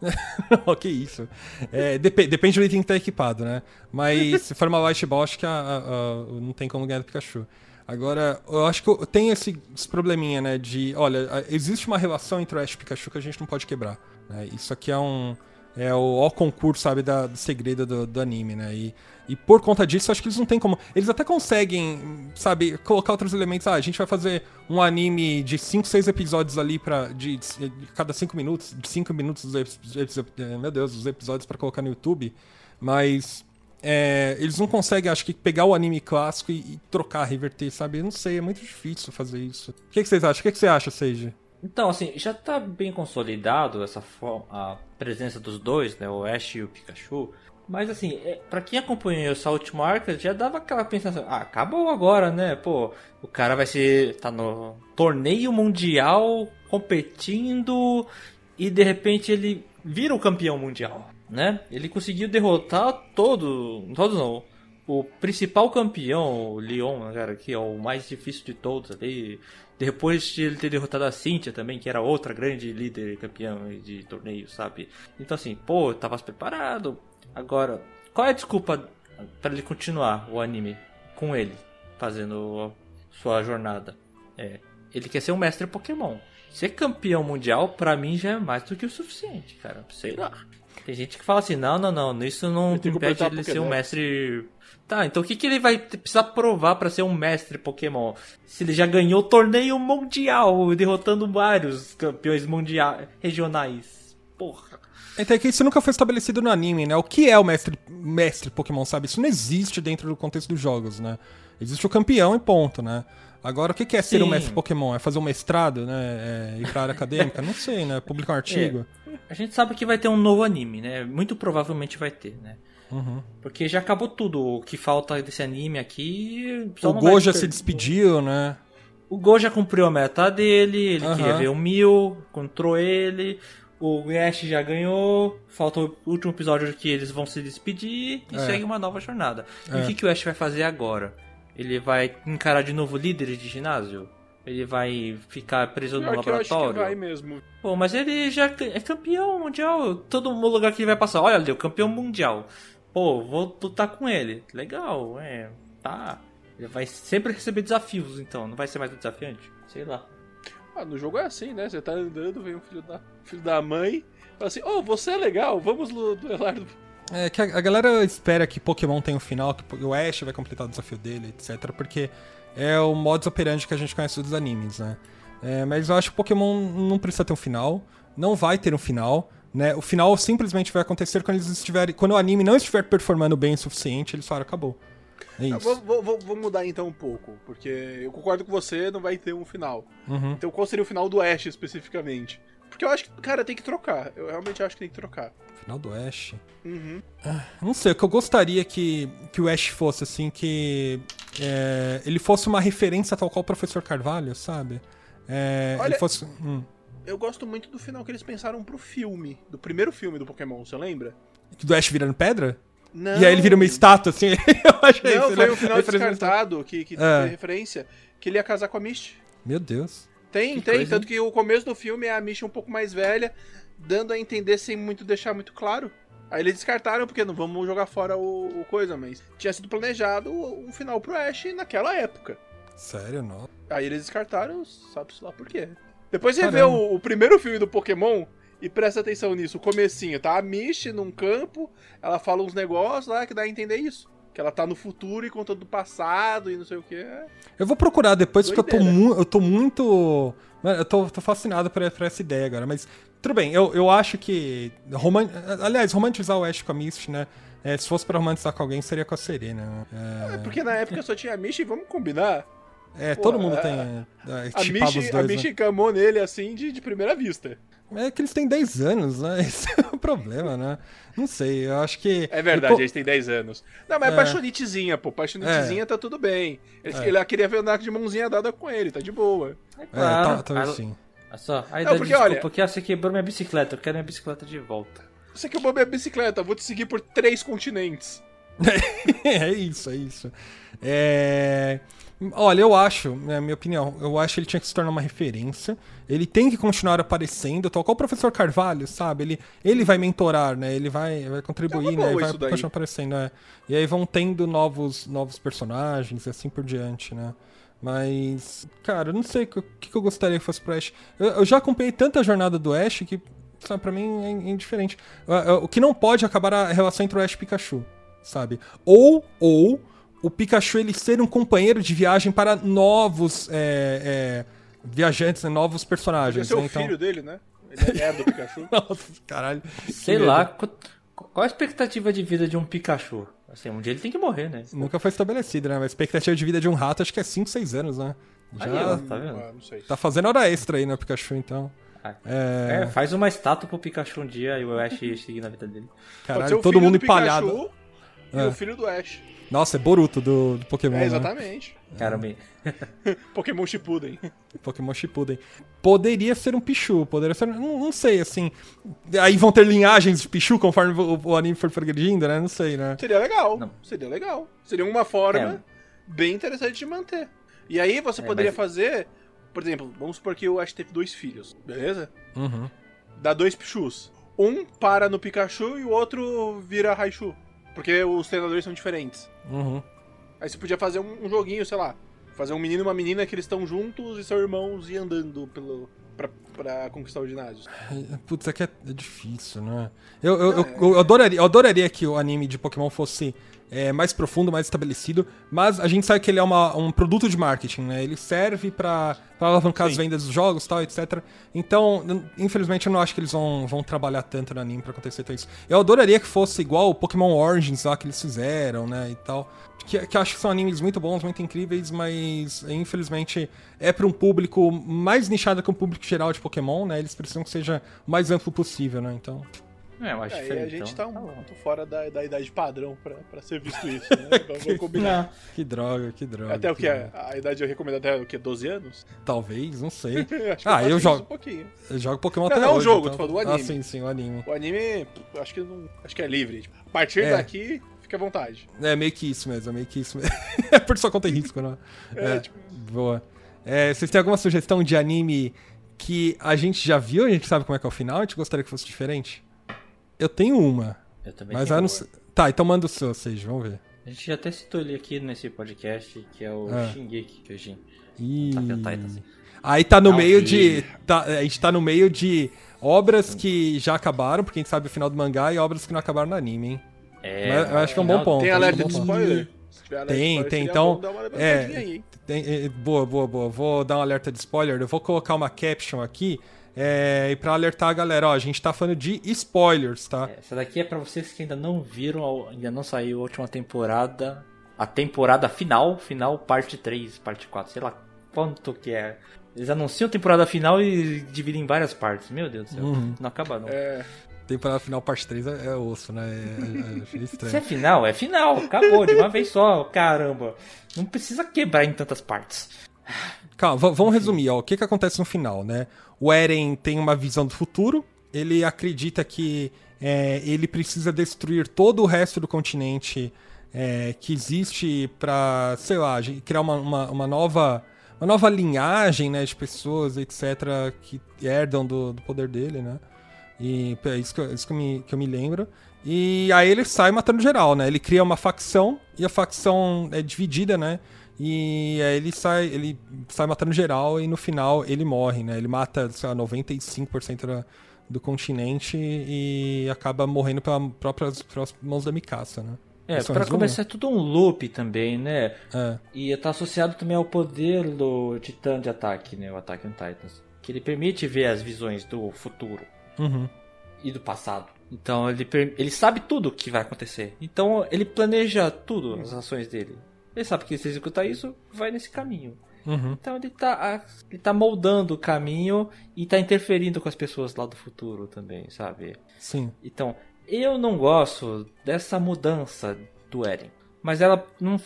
Não, que isso. É, depe- depende do item que tá equipado, né? Mas se for uma Light Ball, acho que a- a- a- não tem como ganhar do Pikachu. Agora, eu acho que tem esse, esse probleminha, né? De, olha, existe uma relação entre o Ash e o Pikachu que a gente não pode quebrar. né? Isso aqui é um. É o, ó concurso, sabe, da- do segredo do, do anime, né? E, e por conta disso, acho que eles não tem como. Eles até conseguem, sabe, colocar outros elementos. Ah, a gente vai fazer um anime de 5, 6 episódios ali para de, de cada 5 minutos, de 5 minutos, os epi- epi- eh, meu Deus, os episódios pra colocar no YouTube. Mas é, eles não conseguem, acho que, pegar o anime clássico e, e trocar, reverter, sabe? Eu não sei, é muito difícil fazer isso. O que, que vocês acham? O que, que você acha, Seiji? Então, assim, já tá bem consolidado essa forma, a presença dos dois, né, o Ash e o Pikachu. Mas assim, é, para quem acompanhou essa última arca, já dava aquela pensação, ah, acabou agora, né? Pô, o cara vai ser tá no torneio mundial competindo e de repente ele vira o campeão mundial, né? Ele conseguiu derrotar todo, todos não, o principal campeão, o Leon, cara, que é o mais difícil de todos ali. Depois de ele ter derrotado a Cynthia também, que era outra grande líder campeã de torneio, sabe? Então assim, pô, tava preparado. Agora, qual é a desculpa para ele continuar o anime com ele, fazendo sua jornada? É, ele quer ser um mestre Pokémon. Ser campeão mundial, pra mim, já é mais do que o suficiente, cara. Sei lá. Tem gente que fala assim, não, não, não, isso não impede ele ser um Pokédex. mestre... Tá, então o que, que ele vai precisar provar pra ser um mestre Pokémon? Se ele já ganhou o torneio mundial, derrotando vários campeões mundiais, regionais. Porra. Então é que isso nunca foi estabelecido no anime, né? O que é o mestre, mestre Pokémon, sabe? Isso não existe dentro do contexto dos jogos, né? Existe o campeão e ponto, né? Agora, o que é ser Sim. um mestre Pokémon? É fazer um mestrado, né? É ir pra área acadêmica? Não sei, né? Publicar um artigo? A gente sabe que vai ter um novo anime, né? Muito provavelmente vai ter, né? Uhum. Porque já acabou tudo. O que falta desse anime aqui. O Go já ter- se despediu, né? O Go já cumpriu a meta dele, ele Aham. queria ver o Mil, encontrou ele. O Ash já ganhou. Falta o último episódio que eles vão se despedir e É. segue uma nova jornada. E É. o que, que o Ash vai fazer agora? Ele vai encarar de novo líderes de ginásio? Ele vai ficar preso no Pior que eu acho que laboratório? vai mesmo. Pô, mas ele já é campeão mundial. Todo lugar que ele vai passar. Olha, deu campeão mundial. Pô, vou lutar com ele. Legal, é. Tá. Ele vai sempre receber desafios, então. Não vai ser mais desafiante? Sei lá. Ah, no jogo é assim, né? Você tá andando, vem um filho da, filho da mãe, fala assim, ô, você é legal, vamos duelar. do-" É que a, a galera espera que Pokémon tenha um final, que o Ash vai completar o desafio dele, etc. Porque é o modus operandi que a gente conhece dos animes, né? É, mas eu acho que Pokémon não precisa ter um final, não vai ter um final, né? O final simplesmente vai acontecer quando eles estiverem, quando o anime não estiver performando bem o suficiente, eles falam, acabou. É Ah, isso. vou, vou- vou- mudar então um pouco, porque eu concordo com você, não vai ter um final. Uhum. Então qual seria o final do Ash especificamente? Porque eu acho que, cara, tem que trocar. Eu realmente acho que tem que trocar. Final do Ash. Uhum. Não sei, o que eu gostaria que, que o Ash fosse, assim, que é, ele fosse uma referência tal qual o Professor Carvalho, sabe? É, Olha- ele fosse. hum. Eu gosto muito do final que eles pensaram pro filme, do primeiro filme do Pokémon, você lembra? Do Ash virando pedra? Não. E aí ele vira uma estátua, assim. eu achei Não, isso, foi né? um final descartado que, que É. referência, que ele ia casar com a Misty. Meu Deus. Tem, Que tem. coisa, tanto que o começo do filme é a Misty um pouco mais velha, dando a entender sem muito deixar muito claro. Aí eles descartaram, porque não vamos jogar fora o, o coisa, mas tinha sido planejado um final pro Ash naquela época. Sério, não. Aí eles descartaram, sabe-se lá por quê. Depois você vê Caramba. o, o primeiro filme do Pokémon e presta atenção nisso, o comecinho, tá? A Misty num campo, ela fala uns negócios lá que dá a entender isso. Que ela tá no futuro e contando do passado e não sei o que. Eu vou procurar depois, porque eu tô, Doideira. mu eu tô muito. Mano, eu tô, tô fascinado por, por essa ideia agora. Mas tudo bem, eu, eu acho que. Roman... Aliás, romantizar o Ash com a Misty, né? É, se fosse pra romantizar com alguém, seria com a Serena. né? É porque na época só tinha a Misty, vamos combinar. É, é Pô, todo mundo a- tem. É, A chipado Misty, os a dois. Misty camou nele assim de, de primeira vista. né? É que eles têm 10 anos, né? Esse é o problema, né? Não sei, eu acho que. É verdade, Pô, eles têm 10 anos. Não, mas é É. paixonitezinha, pô. Paixonitezinha tá tudo bem. Ele, É. Ela queria ver andar de mãozinha dada com ele, tá de boa. É É, claro. tá, talvez Ah, sim. Olha só, aí Não, dá porque, desculpa, olha- porque ah, você quebrou minha bicicleta, eu quero minha bicicleta de volta. Você que eu vou minha bicicleta, vou te seguir por três continentes. é isso, é isso. É... Olha, eu acho, é a minha opinião, eu acho que ele tinha que se tornar uma referência. Ele tem que continuar aparecendo, tal qual o professor Carvalho, sabe? Ele, ele vai mentorar, né? Ele vai, vai contribuir, É né? boa E vai continuar aparecendo, né? E aí vão tendo novos, novos personagens e assim por diante, né? Mas, cara, eu não sei o que, que eu gostaria que fosse pro Ash. Eu, eu já acompanhei tanta jornada do Ash que, sabe, pra mim é indiferente. Ah, ah, O que não pode acabar a relação entre o Ash e Pikachu, sabe? Ou, ou o Pikachu ele ser um companheiro de viagem para novos é, é, viajantes, né? novos personagens. ser né? o Então... filho dele, né? Ele é do Pikachu. Nossa, caralho. Sei lá, qual a expectativa de vida de um Pikachu? Assim, um dia ele tem que morrer, né? Nunca foi estabelecido, né? Mas a expectativa de vida de um rato acho que é 5, 6 anos, né? Já Aí, ó. Tá vendo? Ah, não sei. tá fazendo hora extra aí no Pikachu, então. Ah, É, É, faz uma estátua pro Pikachu um dia e o Ash seguir na vida dele. Caralho, todo mundo empalhado. E É. o filho do Ash. Nossa, é Boruto do, do Pokémon. É, né? exatamente. Caramba, Pokémon Shippuden. Pokémon Shippuden. Poderia ser um Pichu, poderia ser. Não, não sei, assim. Aí vão ter linhagens de Pichu conforme o, o anime for progredindo, né? Não sei, né? Seria legal. Não. Seria legal. Seria uma forma É. bem interessante de manter. E aí você É, poderia mas- fazer, por exemplo, vamos supor que o Ash teve dois filhos, beleza? Uhum. Dá dois Pichus. Um para no Pikachu e o outro vira Raichu. Porque os treinadores são diferentes. Uhum. Aí você podia fazer um, um joguinho, sei lá. Fazer um menino e uma menina que eles estão juntos e são irmãos e andando pelo. Pra pra conquistar o ginásio? Putz, é que é, é difícil, né? Eu, eu, eu, eu, adoraria, eu adoraria que o anime de Pokémon fosse é, mais profundo, mais estabelecido, mas a gente sabe que ele é uma, um produto de marketing, né? Ele serve para alavancar Sim. as vendas dos jogos tal, etc. Então, infelizmente, eu não acho que eles vão, vão trabalhar tanto no anime pra acontecer tudo isso. Eu adoraria que fosse igual o Pokémon Origins lá que eles fizeram, né? E tal. Que, que acho que são animes muito bons, muito incríveis, mas infelizmente é para um público mais nichado que um público geral de Pokémon, né? Eles precisam que seja o mais amplo possível, né? Então. É, eu acho é, diferente. a gente então, tá um ponto tá fora da, da idade padrão pra, pra ser visto isso, né? Vamos combinar. que droga, que droga. Até o que? A, a idade eu recomendo até o que? 12 anos? Talvez, não sei. ah, eu, eu jogo. Um pouquinho. Eu jogo Pokémon não, até não, hoje. Não, o jogo, então... tu falou do anime. Ah, sim, sim, o anime. O anime, acho que, não, acho que é livre. Tipo, a partir é. daqui, fica à vontade. É meio que isso mesmo, é meio que isso mesmo. é por sua conta e risco, né? É, é tipo... Boa. É, vocês têm alguma sugestão de anime que a gente já viu, a gente sabe como é que é o final, a gente gostaria que fosse diferente? Eu tenho uma. Eu também mas tenho não... Tá, então manda o seu, vocês, vamos ver. A gente já até citou ele aqui nesse podcast, que é o ah. Shingeki Kyojin. Ih. Assim. Aí tá no não meio vi. de. Tá, a gente tá no meio de obras que já acabaram, porque a gente sabe o final do mangá, e obras que não acabaram no anime, hein? É. Mas, eu acho que é um bom ponto. Tem alerta de spoiler? Tem, tem. Então. É, tem, é, boa, boa, boa. Vou dar um alerta de spoiler. Eu vou colocar uma caption aqui é, e para alertar a galera, ó, a gente tá falando de spoilers, tá? É, essa daqui é para vocês que ainda não viram, ainda não saiu a última temporada, a temporada final, final parte 3, parte 4, sei lá quanto que é. Eles anunciam a temporada final e dividem em várias partes. Meu Deus do céu, uhum. não acaba não. É... Temporada final, parte 3 é, é osso, né? É, é, é estranho. Se é final, é final. Acabou de uma vez só. Caramba. Não precisa quebrar em tantas partes. Calma, vamos resumir, ó. O que, que acontece no final, né? O Eren tem uma visão do futuro, ele acredita que é, ele precisa destruir todo o resto do continente é, que existe para, sei lá, criar uma, uma, uma, nova uma nova linhagem né, de pessoas, etc., que herdam do, do poder dele, né? E é isso, que, isso que, eu me, que eu me lembro. E aí ele sai matando geral, né? Ele cria uma facção e a facção é dividida, né? E aí ele sai, ele sai matando geral e no final ele morre, né? Ele mata, sei lá, 95% da, do continente e acaba morrendo pelas próprias, pelas mãos da Mikasa, né? É, para começar é tudo um loop também, né? É. E tá associado também ao poder do Titã de ataque, né? O Attack on Titans. Que ele permite ver as visões do futuro uhum. e do passado. Então ele, ele sabe tudo o que vai acontecer. Então ele planeja tudo, as ações dele. Ele sabe que se executar isso, vai nesse caminho. Uhum. Então ele tá, ele tá moldando o caminho e tá interferindo com as pessoas lá do futuro também, sabe? Sim. Então, eu não gosto dessa mudança do Eren. Mas ela não.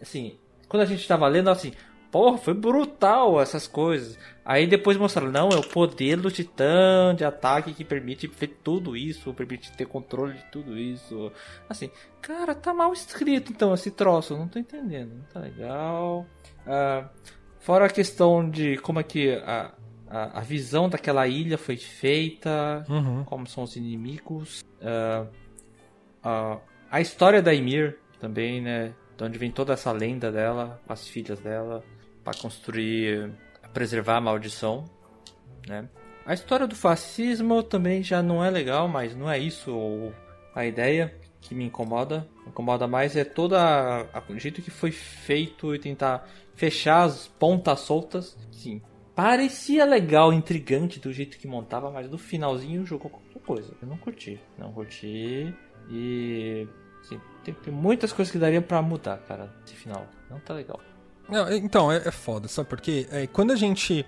Assim, quando a gente tava lendo, assim, porra, foi brutal essas coisas. Aí depois mostraram, não, é o poder do titã de ataque que permite ver tudo isso, permite ter controle de tudo isso. Assim, cara, tá mal escrito então esse troço, não tô entendendo, não tá legal. Ah, fora a questão de como é que a, a, a visão daquela ilha foi feita, uhum. como são os inimigos. Ah, a, a história da Ymir também, né? De onde vem toda essa lenda dela, as filhas dela para construir, preservar a maldição, né? A história do fascismo também já não é legal, mas não é isso a ideia que me incomoda. Me incomoda mais é todo o jeito que foi feito e tentar fechar as pontas soltas. Sim, parecia legal, intrigante do jeito que montava, mas no finalzinho jogou qualquer coisa. Eu não curti, não curti e tem, tem muitas coisas que daria para mudar, cara, esse final. Não tá legal. Não, então, é, é foda, sabe por quê? É, quando a gente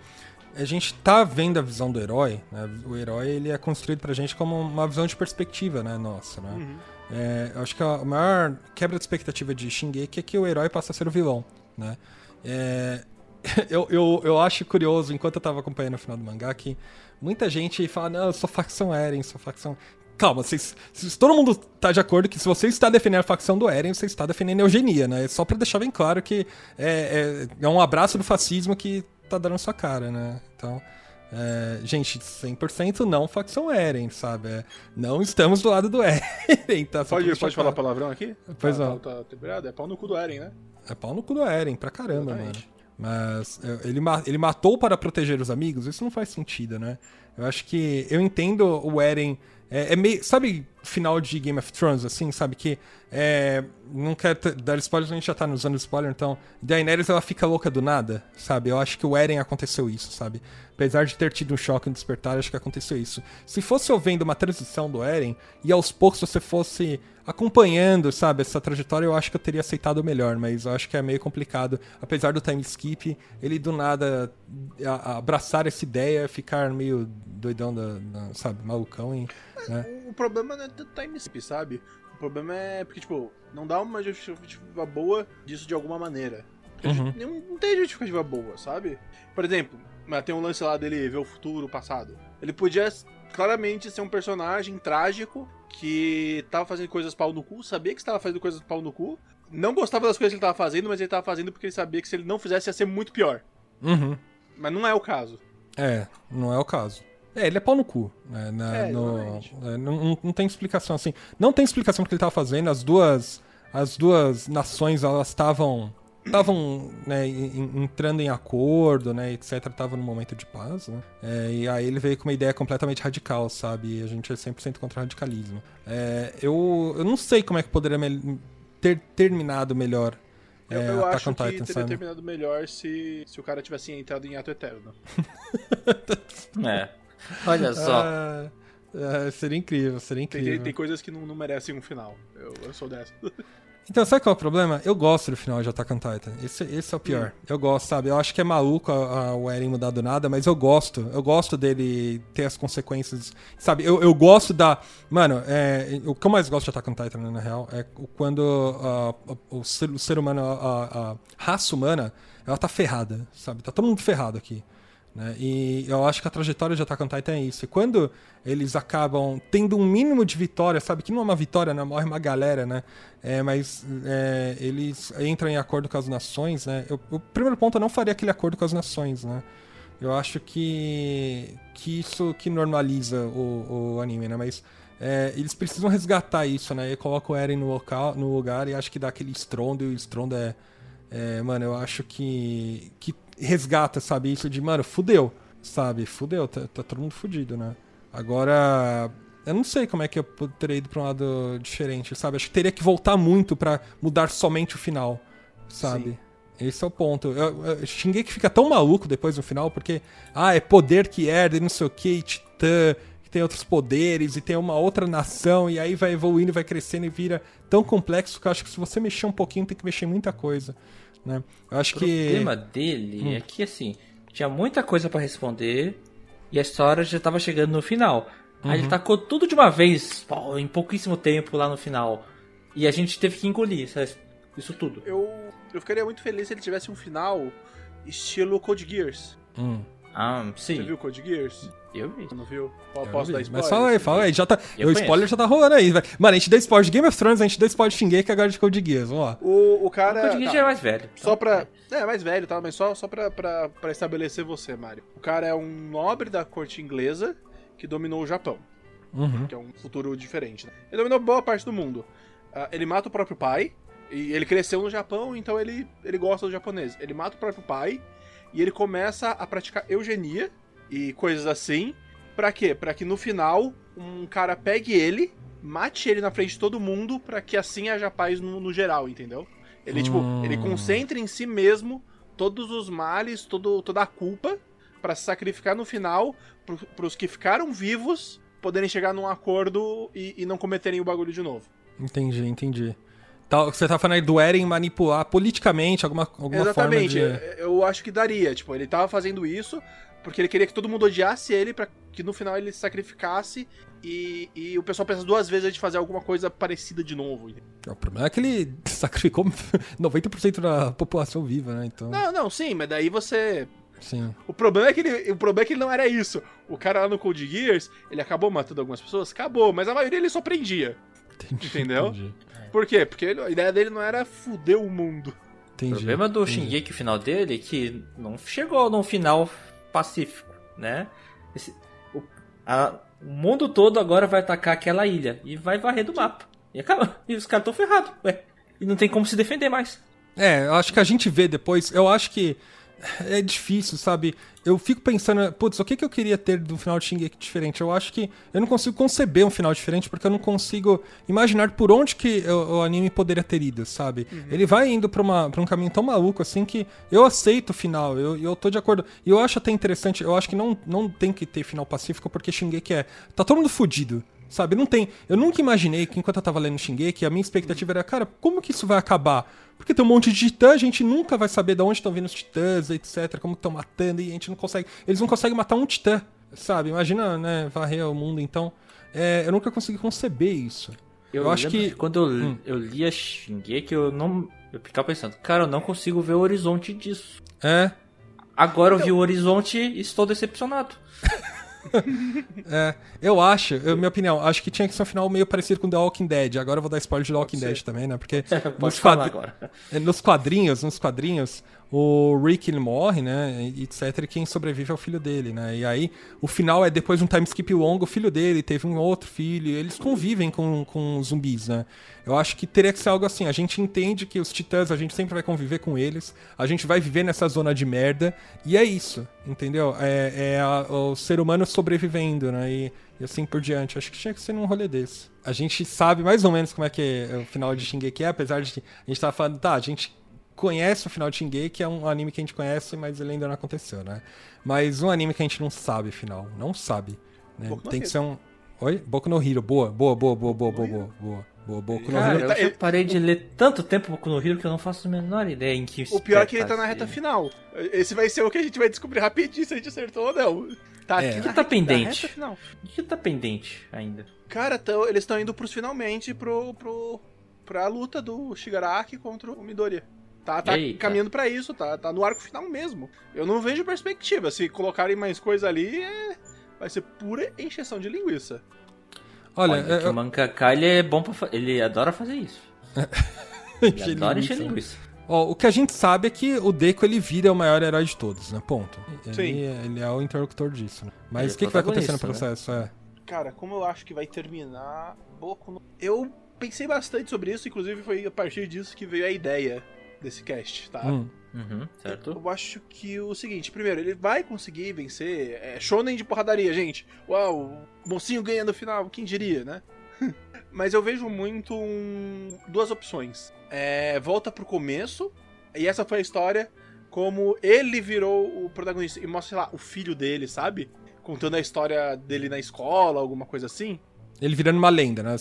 a gente tá vendo a visão do herói, né? o herói ele é construído pra gente como uma visão de perspectiva, né, nossa, né? Uhum. É, eu acho que a maior quebra de expectativa de Shingeki é que o herói passa a ser o vilão, né? É, eu, eu, eu acho curioso, enquanto eu tava acompanhando o final do mangá, que muita gente fala, não, eu sou facção Eren, sou facção calma, vocês, todo mundo tá de acordo que se você está defendendo a facção do Eren, você está defendendo a eugenia, né? Só para deixar bem claro que é, é, é, um abraço do fascismo que tá dando na sua cara, né? Então, é, gente, 100% não facção Eren, sabe? É, não estamos do lado do Eren, tá? pode pode falar palavrão aqui? Pois tá, não. Tá, tá, é pau no cu do Eren, né? É pau no cu do Eren, pra caramba, Exatamente. mano. Mas é, ele, ele matou para proteger os amigos? Isso não faz sentido, né? Eu acho que. Eu entendo o Eren. É, é meio. Sabe, final de Game of Thrones, assim, sabe? Que. É, não quero dar spoiler, a gente já tá usando spoiler, então. Daenerys ela fica louca do nada, sabe? Eu acho que o Eren aconteceu isso, sabe? Apesar de ter tido um choque no despertar, acho que aconteceu isso. Se fosse eu vendo uma transição do Eren e aos poucos você fosse acompanhando, sabe, essa trajetória, eu acho que eu teria aceitado melhor, mas eu acho que é meio complicado. Apesar do time skip, ele do nada abraçar essa ideia, ficar meio doidão, da, da sabe, malucão. E, né? O problema não é do time skip, sabe? O problema é porque, tipo, não dá uma justificativa boa disso de alguma maneira. Uhum. Não, não tem justificativa boa, sabe? Por exemplo, tem um lance lá dele ver o futuro, o passado. Ele podia claramente ser um personagem trágico que tava fazendo coisas pau no cu, sabia que estava fazendo coisas pau no cu, não gostava das coisas que ele tava fazendo, mas ele tava fazendo porque ele sabia que se ele não fizesse ia ser muito pior. Uhum. Mas não é o caso. É, não é o caso. É, ele é pau no cu. Né? Na, é, no, é, não, não tem explicação assim. Não tem explicação do que ele tava fazendo. As duas, as duas nações, elas estavam estavam né, entrando em acordo, né, etc, estavam no momento de paz, né? É, e aí ele veio com uma ideia completamente radical, sabe? E a gente é 100% contra o radicalismo. É, eu, eu não sei como é que poderia ter terminado melhor eu, é, eu acho que Titan, teria sabe? terminado melhor se, se o cara tivesse entrado em ato eterno. é. Olha só. Ah, é, seria incrível, seria incrível. Tem, tem coisas que não, não merecem um final. Eu, eu sou dessa. Então, sabe qual é o problema? Eu gosto do final de Attack on Titan. Esse, esse é o pior. Hum. Eu gosto, sabe? Eu acho que é maluco a, a, o Eren mudar do nada, mas eu gosto. Eu gosto dele ter as consequências. Sabe? Eu, eu gosto da. Mano, é, o que eu mais gosto de Attack on Titan, né, na real, é quando uh, o, ser, o ser humano, a, a raça humana, ela tá ferrada, sabe? Tá todo mundo ferrado aqui. Né? E eu acho que a trajetória de Attack on Titan é isso. E quando eles acabam tendo um mínimo de vitória, sabe? Que não é uma vitória, né? Morre uma galera, né? É, mas é, eles entram em acordo com as nações, né? Eu, o primeiro ponto, eu não faria aquele acordo com as nações, né? Eu acho que, que isso que normaliza o, o anime, né? Mas é, eles precisam resgatar isso, né? E colocam o Eren no, local, no lugar e acho que dá aquele estrondo e o estrondo é... é mano, eu acho que, que resgata, sabe? Isso de, mano, fudeu, sabe? Fudeu, tá, tá todo mundo fudido, né? Agora, eu não sei como é que eu teria ido pra um lado diferente, sabe? Acho que teria que voltar muito para mudar somente o final, sabe? Sim. Esse é o ponto. Eu, eu xinguei que fica tão maluco depois no final, porque, ah, é poder que herda e não sei o que, titã, que tem outros poderes e tem uma outra nação, e aí vai evoluindo, vai crescendo e vira tão complexo que eu acho que se você mexer um pouquinho, tem que mexer muita coisa. Né? Eu acho o que. O problema dele hum. é que, assim, tinha muita coisa para responder e a história já tava chegando no final. Uhum. Aí ele uhum. tacou tudo de uma vez, pô, em pouquíssimo tempo lá no final. E a gente teve que engolir isso tudo. Eu, eu ficaria muito feliz se ele tivesse um final estilo Code Geass. Hum. Ah, sim. Você viu Code Geass? Eu vi. Não viu? Posso dar spoiler? Mas fala aí, fala aí. Já tá, o spoiler já tá rolando aí. Mano, a gente deu spoiler de Game of Thrones, a gente deu spoiler de Shingeki agora de Code Geass. Vamos lá. O, o cara... O Code Geass tá. já é mais velho. Só então. pra... É, mais velho, tá? Mas só, só pra, pra, pra estabelecer você, Mário. O cara é um nobre da corte inglesa que dominou o Japão. Uhum. Que é um futuro diferente, né? Ele dominou boa parte do mundo. Uh, ele mata o próprio pai. E ele cresceu no Japão, então ele, ele gosta do japonês. Ele mata o próprio pai e ele começa a praticar eugenia e coisas assim. Pra quê? Pra que no final um cara pegue ele, mate ele na frente de todo mundo, pra que assim haja paz no, no geral, entendeu? Ele, hum. tipo, ele concentra em si mesmo todos os males, todo, toda a culpa, para se sacrificar no final, pro, pros que ficaram vivos poderem chegar num acordo e, e não cometerem o bagulho de novo. Entendi, entendi. Tá, você tá falando aí do Eren manipular politicamente alguma, alguma Exatamente, forma de... eu acho que daria. Tipo, ele tava fazendo isso porque ele queria que todo mundo odiasse ele para que no final ele se sacrificasse e, e o pessoal pensa duas vezes de fazer alguma coisa parecida de novo. O problema é que ele sacrificou 90% da população viva, né? Então... Não, não, sim, mas daí você Sim. O problema, é que ele, o problema é que ele não era isso. O cara lá no Code Gears, ele acabou matando algumas pessoas? Acabou, mas a maioria ele só prendia. Entendi, entendeu? Entendi. Por quê? Porque a ideia dele não era fuder o mundo. Entendi, o problema do Shingeki, o final dele, é que não chegou num final pacífico, né? Esse, o, a, o mundo todo agora vai atacar aquela ilha e vai varrer do mapa. E acaba. E os caras estão ferrados, ué. E não tem como se defender mais. É, eu acho que a gente vê depois. Eu acho que é difícil, sabe? Eu fico pensando, putz, o que, que eu queria ter do final de Shingeki diferente? Eu acho que eu não consigo conceber um final diferente porque eu não consigo imaginar por onde que o, o anime poderia ter ido, sabe? Uhum. Ele vai indo pra, uma, pra um caminho tão maluco assim que eu aceito o final, eu, eu tô de acordo. E eu acho até interessante, eu acho que não, não tem que ter final pacífico porque Shingeki é. Tá todo mundo fudido. Sabe, não tem. Eu nunca imaginei que enquanto eu tava lendo Shingeki, a minha expectativa era, cara, como que isso vai acabar? Porque tem um monte de titã, a gente nunca vai saber de onde estão vindo os titãs, etc, como estão matando, e a gente não consegue. Eles não conseguem matar um titã, sabe? Imagina, né, varrer o mundo, então. É, eu nunca consegui conceber isso. Eu, eu acho que. Quando eu, hum. eu lia Shingeki, eu não. Eu ficava pensando, cara, eu não consigo ver o horizonte disso. É. Agora eu vi o horizonte e estou decepcionado. é, eu acho, eu, minha opinião, acho que tinha que ser um final meio parecido com The Walking Dead. Agora eu vou dar spoiler de The Walking Dead também, né? Porque nos, quadri... nos, quadrinhos, nos quadrinhos, o Rick ele morre, né, etc, e quem sobrevive é o filho dele, né, e aí o final é depois de um time skip longo, o filho dele teve um outro filho, eles convivem com, com zumbis, né, eu acho que teria que ser algo assim, a gente entende que os titãs, a gente sempre vai conviver com eles, a gente vai viver nessa zona de merda, e é isso, entendeu, é, é a, o ser humano sobrevivendo, né, e, e, assim por diante, acho que tinha que ser num rolê desse. A gente sabe mais ou menos como é que é o final de Shingeki é, apesar de a gente tava falando, tá, a gente conhece o final de Shingeki, que é um anime que a gente conhece, mas ele ainda não aconteceu, né? Mas um anime que a gente não sabe, final. Não sabe. Né? Tem que ser um. Oi? Boku no Hero. Boa, boa, boa, boa, boa, boa, boa, boa. Boa, Boku no Hero. Eu parei de ler tanto tempo Boku no Hero que eu não faço a menor ideia em que O pior é que ele tá na reta final. Esse vai ser o que a gente vai descobrir rapidinho se a gente acertou ou não. Tá é. aqui. O que tá pendente? O que tá pendente ainda? Cara, tão, eles estão indo pros finalmente pro, pro, pra luta do Shigaraki contra o Midoriya. Tá, tá caminhando para isso, tá, tá no arco final mesmo. Eu não vejo perspectiva. Se colocarem mais coisa ali, é... vai ser pura encheção de linguiça. Olha, Olha eu... o Mankaká, ele é bom pra Ele adora fazer isso. ele adora encher linguiça. Ó, o que a gente sabe é que o Deco ele vira o maior herói de todos, né? Ponto. Sim. Ele, ele é o interlocutor disso, né? Mas o que, que vai acontecer no né? processo? Né? É. Cara, como eu acho que vai terminar. Boku Eu pensei bastante sobre isso, inclusive foi a partir disso que veio a ideia desse cast, tá? Hum. Uhum, certo. Eu acho que o seguinte, primeiro, ele vai conseguir vencer. É shonen de porradaria, gente. Uau, mocinho ganha no final, quem diria, né? Mas eu vejo muito um... duas opções. É, volta pro começo, e essa foi a história, como ele virou o protagonista. E mostra, sei lá, o filho dele, sabe? Contando a história dele na escola, alguma coisa assim. Ele virando uma lenda, né?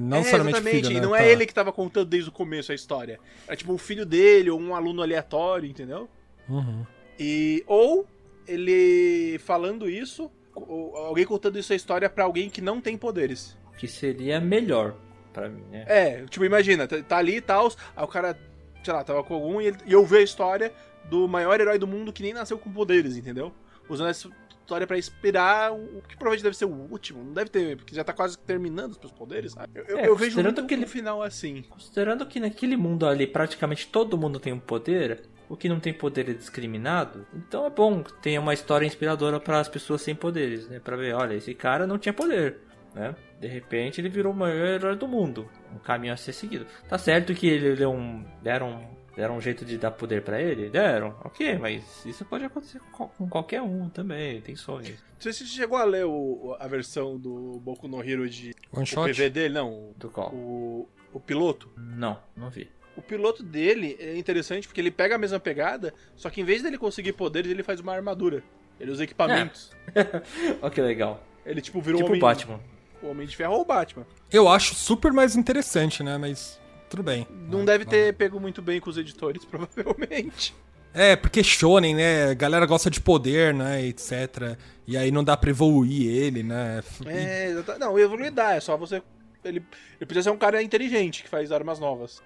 Não é, somente exatamente. filho, né? E não é tá. é ele que tava contando desde o começo a história. É tipo um filho dele ou um aluno aleatório, entendeu? Uhum. E ou ele falando isso, ou alguém contando isso a história para alguém que não tem poderes. Que seria melhor para mim, né? É, tipo, imagina, tá, ali e tal, aí o cara, sei lá, tava com algum e, ele, e eu ver a história do maior herói do mundo que nem nasceu com poderes, entendeu? Usando essa história para esperar o que provavelmente deve ser o último. Não deve ter, porque já tá quase terminando os seus poderes, sabe? Eu, é, eu vejo muito que ele, final assim. Considerando que naquele mundo ali praticamente todo mundo tem um poder, o que não tem poder é discriminado, então é bom que tenha uma história inspiradora para as pessoas sem poderes, né? Pra ver, olha, esse cara não tinha poder, né? De repente ele virou o maior herói do mundo. Um caminho a ser seguido. Tá certo que ele deu um, deram um Deram um jeito de dar poder para ele? Deram, ok, mas isso pode acontecer com qualquer um também, tem sonhos. Não sei se você chegou a ler o, a versão do Boku no Hero de One o PV dele, não. Do qual? O, o piloto. Não, não vi. O piloto dele é interessante porque ele pega a mesma pegada, só que em vez dele conseguir poderes, ele faz uma armadura. Ele usa equipamentos. É. ok, legal. Ele tipo virou tipo um homem, o Batman. O Homem de Ferro ou o Batman. Eu acho super mais interessante, né? Mas tudo bem. Não deve ter pego muito bem com os editores, provavelmente. É, porque shonen, né? A galera gosta de poder, né, etc. E aí não dá pra evoluir ele, né? É, não, evoluir dá, é só você... Ele, ele precisa ser um cara inteligente que faz armas novas.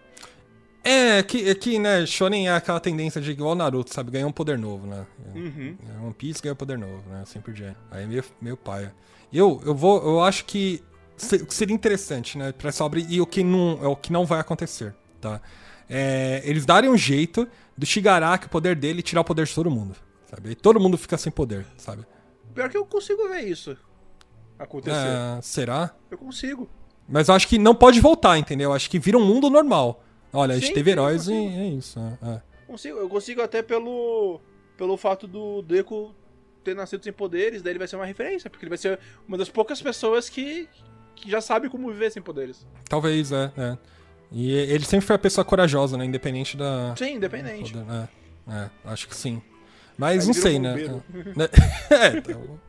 É, que, é que, né, Shonen é aquela tendência de igual Naruto, sabe? Ganhar um poder novo, né? Uhum. One Piece ganha um poder novo, né? Assim por diante. Aí é meio, meio paia. Eu, eu vou, eu acho que seria interessante, né, para essa obra e o que não é o que não vai acontecer, tá? É, eles darem um jeito do Shigaraki, o poder dele, tirar o poder de todo mundo, sabe? E todo mundo fica sem poder, sabe? Pior que eu consigo ver isso acontecer. É, será? Eu consigo. Mas eu acho que não pode voltar, entendeu? Eu acho que vira um mundo normal. Olha, a gente teve heróis e é isso. É. Consigo, eu consigo até pelo pelo fato do Deco ter nascido sem poderes, daí ele vai ser uma referência, porque ele vai ser uma das poucas pessoas que, que já sabe como viver sem poderes. Talvez, é, é. E ele sempre foi a pessoa corajosa, né? Independente da. Sim, independente. Poder, é, é, acho que sim. Mas não sei, um né? é, então...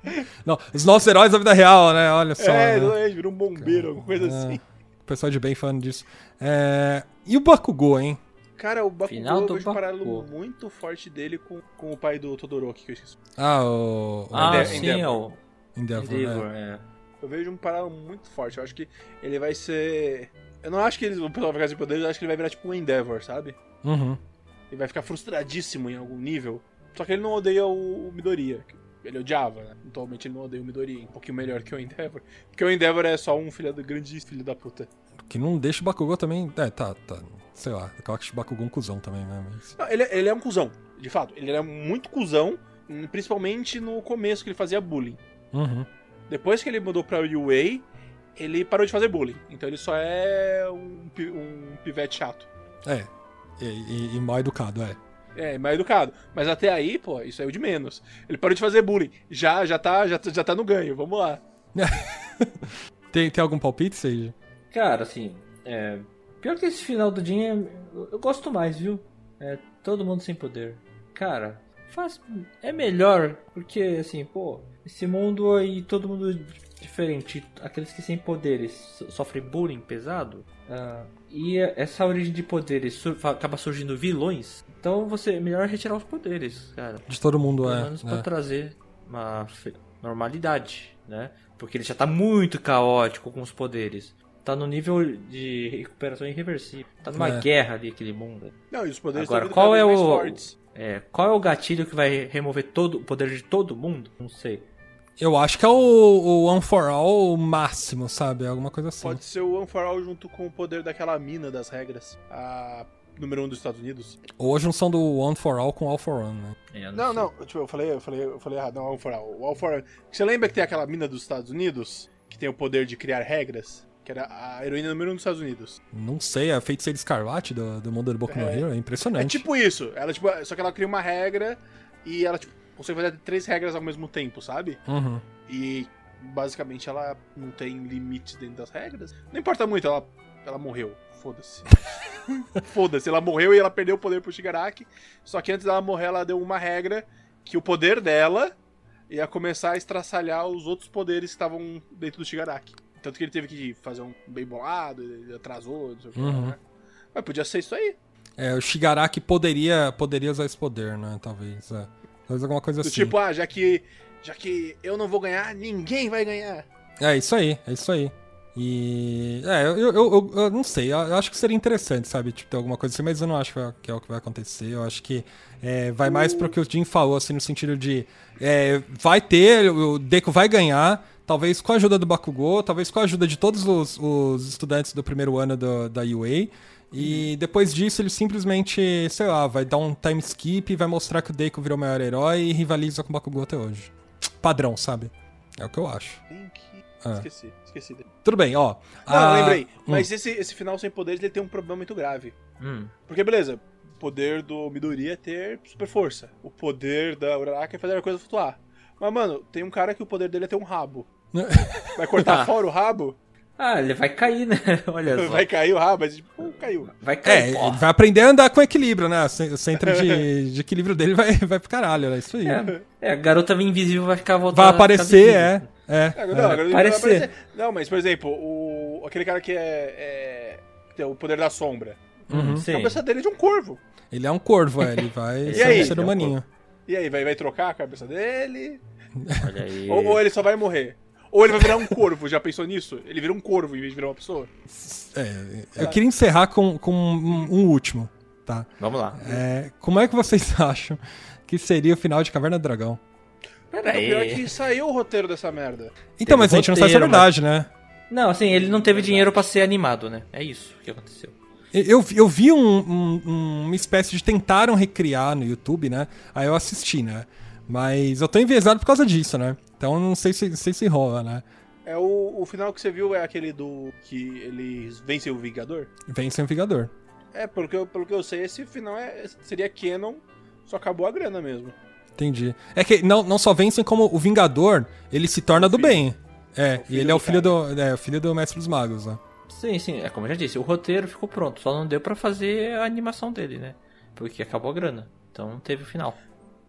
Não, os nossos heróis da vida real, né? Olha só. É, né? virou um bombeiro, alguma coisa É, assim. O pessoal de bem falando disso. É, E o Bakugou, hein? Cara, o Final Bakugou eu do vejo um paralelo muito forte dele com, com o pai do Todoroki, que eu esqueci. Ah, o. o Ah, Endeavor. sim, é o Endeavor, Endeavor, né? é. Eu vejo um paralelo muito forte. Eu acho que ele vai ser. Eu não acho que eles, o pessoal vai ficar sem poderes, eu acho que ele vai virar tipo um Endeavor, sabe? Uhum. Ele vai ficar frustradíssimo em algum nível. Só que ele não odeia o, o Midoriya. Ele odiava, né? Atualmente ele não odeia o Midoriya. Um pouquinho melhor que o Endeavor. Porque o Endeavor é só um filho do grande filho da puta. Que não deixa o Bakugou também. É, tá, tá. Sei lá, eu acho o Bakugou um cuzão também, né? Mas... Não, ele, ele é um cuzão, de fato. Ele é muito cuzão, principalmente no começo que ele fazia bullying. Uhum. Depois que ele mudou pra UA, ele parou de fazer bullying. Então ele só é um, um pivete chato. É. E, e- e mal educado, é. É, mais educado. Mas até aí, pô, isso é o de menos. Ele parou de fazer bullying. Já, já, tá, já, já tá no ganho, vamos lá. Tem, tem algum palpite, Seiji? Cara, assim, é... Pior que esse final do dia, eu, eu gosto mais, viu? É, todo mundo sem poder. Cara, faz... é melhor, porque, assim, pô, esse mundo aí, todo mundo diferente, aqueles que sem poderes so- sofrem bullying pesado, ah, e essa origem de poderes sur- acaba surgindo vilões, então você é melhor retirar os poderes, cara. De todo mundo, Pelo é. menos é. pra trazer uma normalidade, né? Porque ele já tá muito caótico com os poderes. Tá no nível de recuperação irreversível. Tá numa É. guerra ali, aquele mundo. Não, e os poderes Agora, qual é o- fortes. É, qual é o gatilho que vai remover todo o poder de todo mundo? Não sei. Eu acho que é o, o One for All máximo, sabe? Alguma coisa assim. Pode ser o One for All junto com o poder daquela mina das regras. A número um dos Estados Unidos. Ou a junção do One for All com All for One, né? É, eu Não, sei. não, tipo, eu falei, eu falei, eu falei errado, não, All for All. O All for All. Você lembra que tem aquela mina dos Estados Unidos? Que tem o poder de criar regras? Que era a heroína número um dos Estados Unidos. Não sei, a feiticeira escarlate do, do mundo do Boku no É. Hero é impressionante. É tipo isso. Ela, tipo, só que ela cria uma regra e ela, tipo, consegue fazer três regras ao mesmo tempo, sabe? Uhum. E basicamente ela não tem limites dentro das regras. Não importa muito, ela, ela morreu. Foda-se. Foda-se, ela morreu e ela perdeu o poder pro Shigaraki. Só que antes dela morrer, ela deu uma regra que o poder dela ia começar a estraçalhar os outros poderes que estavam dentro do Shigaraki. Tanto que ele teve que fazer um bem bolado, ele atrasou, não sei o que. Uhum. Né? Mas podia ser isso aí. É, o Shigaraki poderia, poderia usar esse poder, né? Talvez. É. Talvez alguma coisa Do assim. tipo, ah, já que, já que eu não vou ganhar, ninguém vai ganhar. É isso aí, é isso aí. E. É, eu, eu, eu, eu não sei, eu acho que seria interessante, sabe? Tipo, ter alguma coisa assim, mas eu não acho que é- que é o que vai acontecer. Eu acho que é, vai mais pro que o Jim falou, assim, no sentido de. é, vai ter, o Deco vai ganhar, talvez com a ajuda do Bakugou, talvez com a ajuda de todos os, os estudantes do primeiro ano do- da UA. E depois disso ele simplesmente, sei lá, vai dar um time skip e vai mostrar que o Deco virou o maior herói e rivaliza com o Bakugou até hoje. Padrão, sabe? É o que eu acho. Ah. Esqueci, esqueci dele. Tudo bem, ó. Não, Ah, lembrei. hum. Mas esse, esse final sem poderes ele tem um problema muito grave. Hum. Porque, beleza, o poder do Midoriya é ter super força. O poder da Uraraka é fazer a coisa flutuar. Mas, mano, tem um cara que o poder dele é ter um rabo. Vai cortar fora o rabo? Ah, ele vai cair, né? Olha só. Vai cair o rabo, mas tipo, caiu. Vai É, cair. ele porra. vai aprender a andar com equilíbrio, né? O ce- o centro de, de equilíbrio dele vai, vai pro caralho, é isso aí. É, é, a garota invisível vai ficar voltando. Vai aparecer, é. É. É, é. não, vai Parecer. aparecer. Não, mas, por exemplo, o, aquele cara que é, é- tem o poder da sombra. Uhum. A Sim. cabeça dele é de um corvo. Ele é um corvo, é. Ele vai E ser aí? um ser humaninho. E aí, vai, vai trocar a cabeça dele? Olha aí. Ou, ou ele só vai morrer? Ou ele vai virar um corvo, já pensou nisso? Ele vira um corvo em vez de virar uma pessoa? É, eu queria encerrar com, com um, um último, tá? Vamos lá. É, como é que vocês acham que seria o final de Caverna do Dragão? Pera O pior é que saiu o roteiro dessa merda. Então, Teve mas a gente não sabe se é verdade, né? Não, assim, ele não teve dinheiro pra ser animado, né? É isso que aconteceu. Eu, eu vi um- um- uma espécie de tentaram recriar no YouTube, né? Aí eu assisti, né? Mas eu tô enviesado por causa disso, né? Então não sei se, sei se rola, né? É o, o final que você viu é aquele do que eles vencem o Vingador? Vem sem o Vingador. É, pelo que eu, pelo que eu sei, esse final é, seria canon, só acabou a grana mesmo. Entendi. É que não, não só vencem como o Vingador, ele se torna do bem. É, e ele é o filho do, é, o filho do Mestre dos Magos, né? Sim, sim, é como eu já disse, o roteiro ficou pronto, só não deu pra fazer a animação dele, né? Porque acabou a grana. Então não teve o final.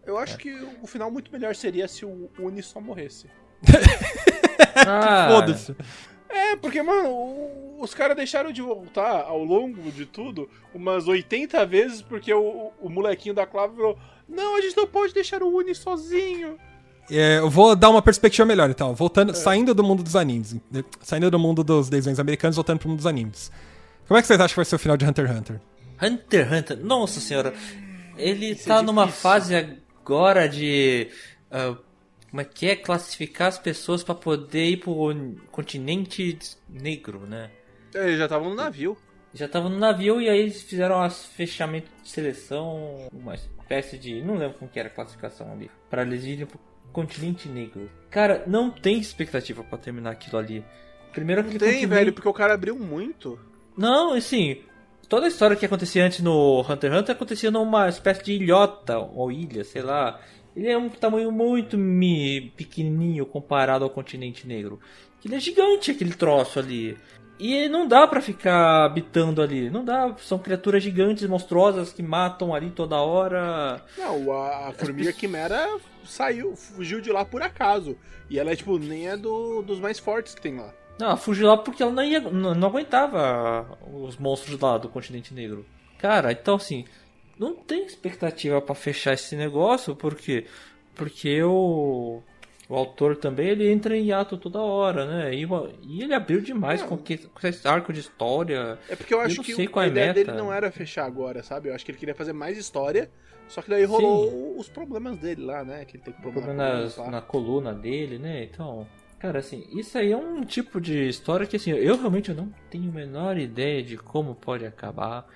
Eu acho que o final muito melhor seria se o Uni só morresse. Ah, Foda-se. É, porque, mano, o- os caras deixaram de voltar ao longo de tudo umas 80 vezes porque o, o molequinho da Clava falou: Não, a gente não pode deixar o Uni sozinho. É, eu vou dar uma perspectiva melhor, então. Voltando, saindo do mundo dos animes. né? Saindo do mundo dos desenhos americanos, voltando pro mundo dos animes. Como é que vocês acham que vai ser o final de Hunter x Hunter? Hunter x Hunter, nossa senhora, ele Isso é tá numa difícil. fase agora de. ah, como é que é? Classificar as pessoas pra poder ir pro continente negro, né? É, Eles já estavam no navio. Já tava no navio e aí eles fizeram as fechamento de seleção, uma espécie de. Não lembro como que era a classificação ali. Pra eles irem pro continente negro. Cara, não tem expectativa pra terminar aquilo ali. Primeiro Não tem, velho, porque o cara abriu muito. Não, assim, toda a história que acontecia antes no Hunter x Hunter acontecia numa espécie de ilhota ou ilha, sei lá. Ele é um tamanho muito mi, pequenininho comparado ao continente negro. Ele é gigante aquele troço ali. E não dá pra ficar habitando ali. Não dá, são criaturas gigantes, monstruosas que matam ali toda hora. Não, a, a formiga quimera saiu, fugiu de lá por acaso. E ela é, tipo, nem é do, dos mais fortes que tem lá. Não, ela fugiu lá porque ela não, ia, não, não aguentava os monstros lá do continente negro. Cara, então assim, não tem expectativa pra fechar esse negócio, porque porque o, o autor também ele entra em ato toda hora, né? E, e ele abriu demais com, que, com esse arco de história. É porque eu Eu acho não que sei qual a é a ideia meta. dele não era fechar agora, sabe? Eu acho que ele queria fazer mais história, só que daí rolou os problemas dele lá, né? Que ele tem problema, problema nas- lá. na coluna dele, né? Então, cara, assim, isso aí é um tipo de história que, assim, eu realmente eu não tenho a menor ideia de como pode acabar.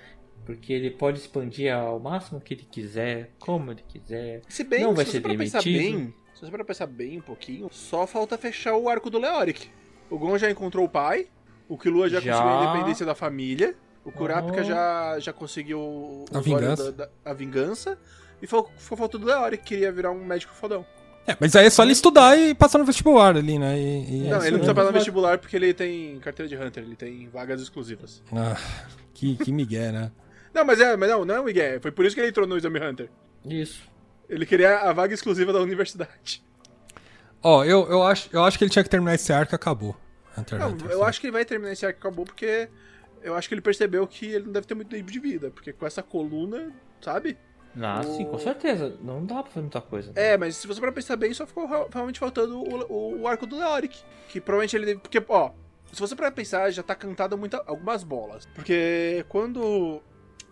Porque ele pode expandir ao máximo que ele quiser, como ele quiser. Se bem, Não vai se ser você para pensar demitido. bem, se você para pensar bem um pouquinho, só falta fechar o arco do Leoric. O Gon já encontrou o pai, o Killua já, Já. conseguiu a independência da família, o Kurapika Oh. já, já conseguiu o A vingança. Da, da- a vingança, e ficou, faltando Leoric, que queria virar um médico fodão. É, mas aí é só ele estudar e passar no vestibular ali, né? E, e- não, isso ele não precisa passar no vestibular porque ele tem carteira de Hunter, ele tem vagas exclusivas. Ah, que, que migué, né? Não, mas é, mas não, não é o Miguel, foi por isso que ele entrou no Exame Hunter. Isso. Ele queria a vaga exclusiva da universidade. Ó, eu, eu, acho, eu acho que ele tinha que terminar esse arco e acabou. Hunter Não, Hunter, eu sabe? acho que ele vai terminar esse arco acabou porque eu acho que ele percebeu que ele não deve ter muito tempo de vida, porque com essa coluna, sabe? Ah, O- sim, com certeza. Não dá pra fazer muita coisa. É, mas se você para pensar bem, só ficou real- realmente faltando o, o- o arco do Leoric, que provavelmente ele deve, porque ó, se você para pensar, já tá cantado muita, algumas bolas, porque quando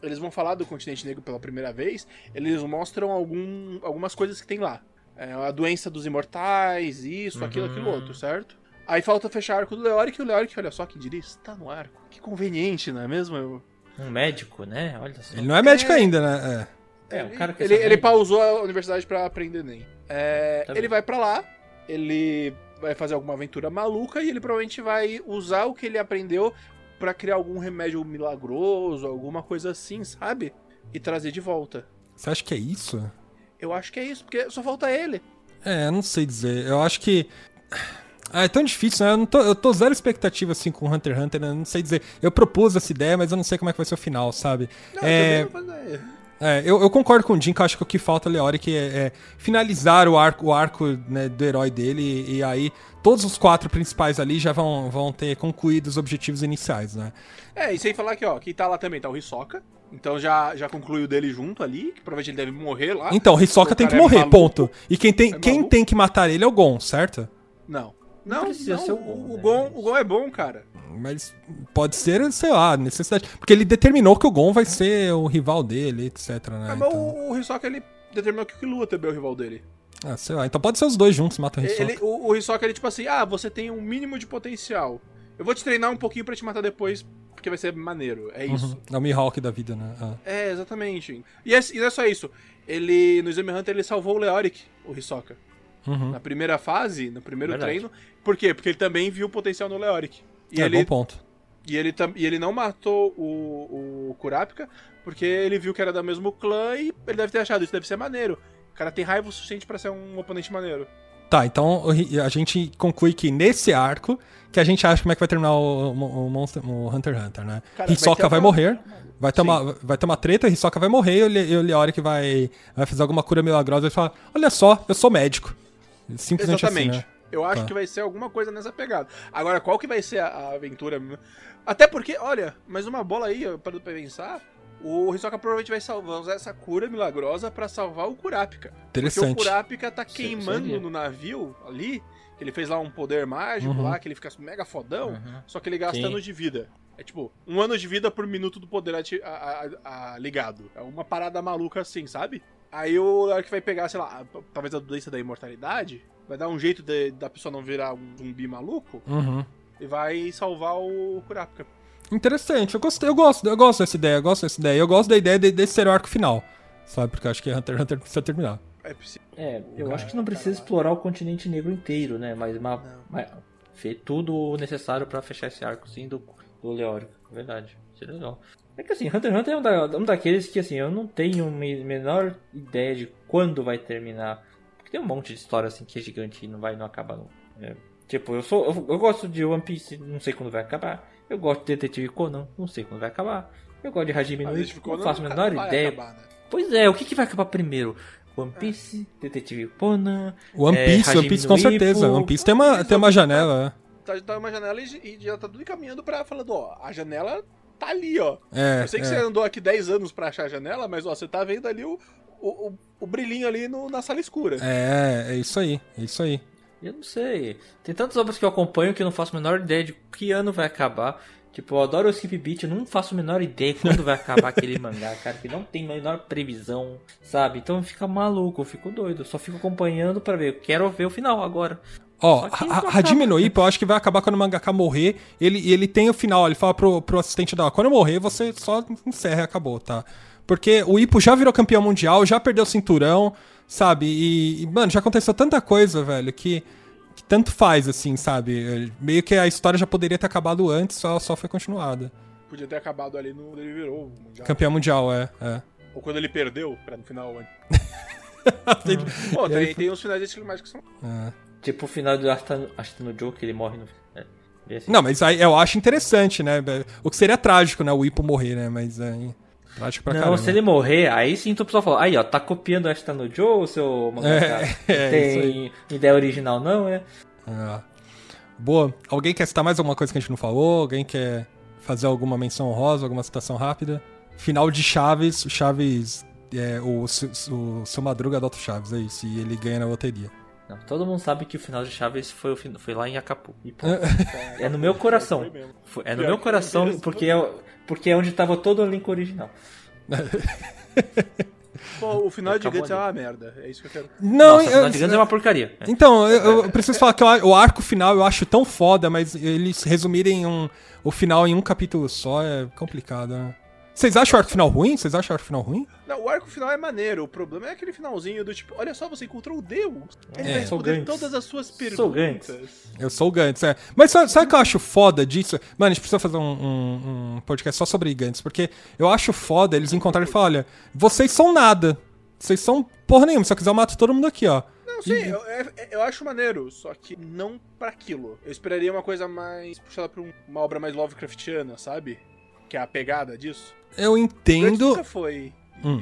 eles vão falar do continente negro pela primeira vez, eles mostram algum, algumas coisas que tem lá. É, a doença dos imortais, isso, aquilo, aquilo Uhum. outro, certo? Aí falta fechar o arco do Leoric, e o Leoric, olha só que diria, está no arco. Que conveniente, não é mesmo? Eu- Um médico, né? Olha só. Ele não é médico É. ainda, né? É, um cara que ele, ele pausou a universidade pra aprender NEM. É, Tá ele bem. vai pra lá, ele vai fazer alguma aventura maluca e ele provavelmente vai usar o que ele aprendeu pra criar algum remédio milagroso, alguma coisa assim, sabe? E trazer de volta. É. Você acha que é isso? Eu acho que é isso, porque só falta ele. É, eu não sei dizer. Eu acho que. Ah, é tão difícil, né? Eu, não tô, eu tô zero expectativa assim com Hunter x Hunter, né? Eu não sei dizer. Eu propus essa ideia, mas eu não sei como é que vai ser o final, sabe? Não, É, eu também não vou fazer. É, eu, eu concordo com o Jim que eu acho que o que falta a Leoric é, é finalizar o arco, o arco né, do herói dele e, e aí todos os quatro principais ali já vão, vão ter concluído os objetivos iniciais, né? É, e sem falar que, ó, quem tá lá também tá o Hisoka. Então já, já concluiu dele junto ali, que provavelmente ele deve morrer lá. Então, o Hisoka O tem que é morrer, maluco. ponto. E quem tem, É quem tem que matar ele é o Gon, certo? Não. Não Não, precisa não, ser o o, Gon, o, né? Gon, o Gon é bom, cara. Mas pode ser, sei lá, necessidade. Porque ele determinou que o Gon vai ser o rival dele, etc, né? Ah, mas Então, o, o Hisoka, ele determinou que o Killua também é o rival dele. ah, sei lá. Então pode ser os dois juntos matam o Hisoka. Ele, o, o Hisoka, ele tipo assim, ah, você tem um mínimo de potencial. Eu vou te treinar um pouquinho pra te matar depois, porque vai ser maneiro. É isso. Uhum. É o Mihawk da vida, né? Ah. É, exatamente. E, é- e não é só isso. Ele, no Exame Hunter, ele salvou o Leoric, o Hisoka. Uhum. Na primeira fase, no primeiro Verdade. treino. Por quê? Porque ele também viu o potencial no Leoric. E é, ele, bom ponto. E ele, e ele não matou o, o Kurapika porque ele viu que era do mesmo clã e ele deve ter achado isso deve ser maneiro. O cara tem raiva o suficiente pra ser um oponente maneiro. Tá, então a gente conclui que nesse arco, que a gente acha como é que vai terminar o, o, Monster, o Hunter x Hunter, né? Cara, Hisoka vai, vai morrer, vai ter, uma, vai ter uma treta, Hisoka vai morrer e o Leori que vai, vai fazer alguma cura milagrosa e falar, olha só, eu sou médico. Simplesmente assim, Exatamente. assim, né? Eu acho tá. que vai ser alguma coisa nessa pegada. Agora, qual que vai ser a, a aventura? Até porque, olha, mais uma bola aí, para pensar, o Hisoka provavelmente vai salvar, usar essa cura milagrosa para salvar o Kurapika. Interessante. Porque o Kurapika tá queimando no navio ali, ele fez lá um poder mágico uhum. lá, que ele fica mega fodão, uhum. só que ele gasta Sim. anos de vida. É tipo, um ano de vida por minuto do poder a, a, a, ligado. É uma parada maluca assim, sabe? Aí o Lark vai pegar, sei lá, talvez a doença da imortalidade, vai dar um jeito de, da pessoa não virar um zumbi maluco uhum. e vai salvar o Kurapika. Interessante, eu gostei, eu gosto, eu gosto dessa ideia, eu gosto dessa ideia. Eu gosto da ideia de, desse ser o arco final, sabe? Porque eu acho que Hunter x Hunter precisa terminar. É, é eu Cara, acho que não precisa explorar o continente negro inteiro, né? Mas, uma, mas ver tudo o necessário para fechar esse arco, sim, do, do Leórico. Verdade, seria legal. É que assim, Hunter x Hunter é um, da, um daqueles que assim, eu não tenho a menor ideia de quando vai terminar tem um monte de história assim que é gigante e não vai não acabar não. É, tipo, eu sou eu, eu, gosto de One Piece, não sei quando vai acabar. Eu gosto de Detetive Conan, não sei quando vai acabar. Eu gosto de Hajime no Ippo, não faço a menor ideia. Acabar, né? Pois é, o que, que vai acabar primeiro? One Piece, é. Detetive Conan. One é, Piece, é, One Piece com certeza. One Piece tem uma, tem uma janela. Tá, tá uma janela e, e já tá tudo encaminhando pra falando, ó, a janela tá ali, ó. É, eu sei que é. você andou aqui 10 anos pra achar a janela, mas ó, você tá vendo ali o, o, o, o brilhinho ali no, na sala escura. É, é isso aí, é isso aí. Eu não sei. Tem tantas obras que eu acompanho que eu não faço a menor ideia de que ano vai acabar. Tipo, eu adoro o Skip Beat, eu não faço a menor ideia quando vai acabar aquele mangá, cara, que não tem a menor previsão, sabe? Então fica maluco, eu fico doido, eu só fico acompanhando para ver, eu quero ver o final agora. Ó, Hajime no Ippo, eu acho que vai acabar quando o mangaka morrer, ele, ele tem o final, ele fala pro, pro assistente da quando eu morrer, você só encerra e acabou, tá? Porque o Ipo já virou campeão mundial, já perdeu o cinturão, sabe? E, e mano, já aconteceu tanta coisa, velho, que, que, tanto faz, assim, sabe? Meio que a história já poderia ter acabado antes, só, só foi continuada. Podia ter acabado ali no ele virou mundial. Campeão mundial, é, é. Ou quando ele perdeu, pra no final. tem, Pô, tem, tem uns finais desse climático que são. É. Tipo o final do Astano, Astano Joe, que ele morre no. É, assim. Não, mas aí eu acho interessante, né? O que seria trágico, né? O Ipo morrer, né? Mas aí. Prático pra não, caramba. se ele morrer, aí sim tu pessoal fala, aí ó, tá copiando esta no Joe, seu mangaka? É, é, tem ideia original não, é? é? Boa. Alguém quer citar mais alguma coisa que a gente não falou? Alguém quer fazer alguma menção honrosa, alguma citação rápida? Final de Chaves, o Chaves, é, o, o, o seu Madruga adota o Chaves, é isso, e ele ganha na loteria. Não, todo mundo sabe que o final de Chaves foi, foi lá em Acapulco. é no meu coração. É no meu coração, porque é, porque é onde tava todo o elenco original. Pô, o final de Gantz é uma merda. É isso que eu quero. Não, Nossa, o final de Gantz é uma porcaria. Então, eu, eu preciso falar que o arco final eu acho tão foda, mas eles resumirem um, o final em um capítulo só é complicado, né? Vocês acham o arco final ruim? Vocês acham o arco final ruim? Não, o arco final é maneiro. O problema é aquele finalzinho do tipo, olha só, você encontrou o Deus. Ele é, vai responder todas as suas perguntas. Sou Gantz. Eu sou o Gantz, é. Mas sabe, sabe o que eu acho foda disso? Mano, a gente precisa fazer um, um, um podcast só sobre Gantz, porque eu acho foda eles encontrarem e falar, olha, vocês são nada. Vocês são porra nenhuma. Se eu quiser, eu mato todo mundo aqui, ó. Não, sim, e... eu, é, eu, acho maneiro, só que não para aquilo. Eu esperaria uma coisa mais puxada pra uma obra mais Lovecraftiana, sabe? Que é a pegada disso. Eu entendo. Nunca foi. Hum,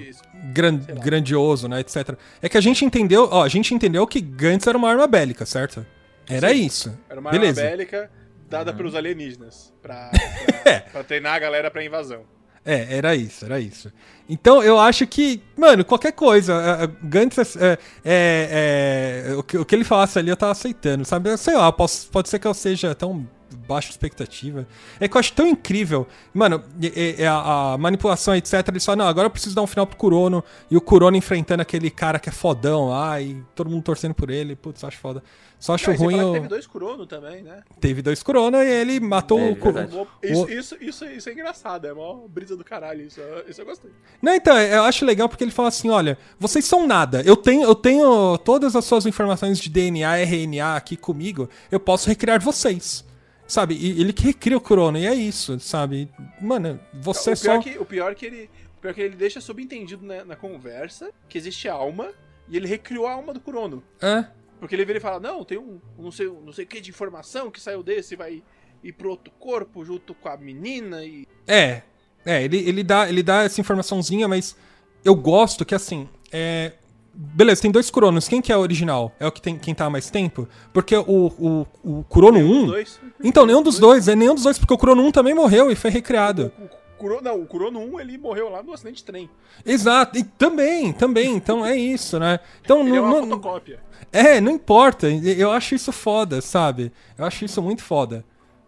gran grandioso, né, etc. É que a gente entendeu, ó, a gente entendeu que Gantz era uma arma bélica, certo? Era Sim, isso. Era uma Beleza. arma bélica dada uhum. pelos alienígenas pra, pra, é. pra treinar a galera pra invasão. É, era isso, era isso. Então eu acho que, mano, qualquer coisa, Gantz é, é, é, o, que, o que ele falasse ali eu tava aceitando, sabe? Sei lá, posso, pode ser que eu seja tão baixa expectativa. É que eu acho tão incrível. Mano, é, é a, a, manipulação, etc. Eles falam, não, agora eu preciso dar um final pro Kurono. E o Kurono enfrentando aquele cara que é fodão lá e todo mundo torcendo por ele. Putz, acho foda. Só acho ruim. O... Teve dois Kurono também, né? Teve dois Kurono e ele matou é, o Kurono. Isso, isso, isso, isso, é engraçado, é uma brisa do caralho. Isso, isso eu gostei. Não, então, eu acho legal porque ele fala assim: olha, vocês são nada. Eu tenho, eu tenho todas as suas informações de DNA, RNA aqui comigo. Eu posso recriar vocês. Sabe? E ele que recria o Corona, e é isso, sabe? Mano, você o só. Que, o pior é que ele. O pior é que ele deixa subentendido na, na conversa que existe alma e ele recriou a alma do Kurono. É. Porque ele vira e fala, não, tem um não sei, não sei o que de informação que saiu desse e vai ir pro outro corpo junto com a menina e... É, é, ele, ele, dá, ele dá essa informaçãozinha, mas eu gosto que assim, é... Beleza, tem dois Kuronos. Quem que é o original? É o que tem quem tá há mais tempo? Porque o, o, o Kurono 1. Dois. Então, nenhum dos dois, é nenhum dos dois, porque o Kurono 1 também morreu e foi recriado. O, o, Kuro, não, o Kurono 1 ele morreu lá no acidente de trem. Exato, e também, também, então é isso, né? Então, Ele é uma não, fotocópia. É, não importa. Eu acho isso foda, sabe? Eu acho isso muito foda.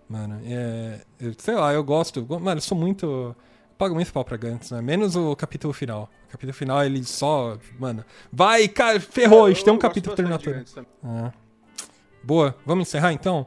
Mano, é. sei lá, eu gosto. Mano, eu sou muito. eu pago muito pau pra Gantz, né? Menos o capítulo final. Capítulo final, ele só. Mano. Vai, cara, ferrou, a gente tem um capítulo Gantz também. É. Boa, vamos encerrar então?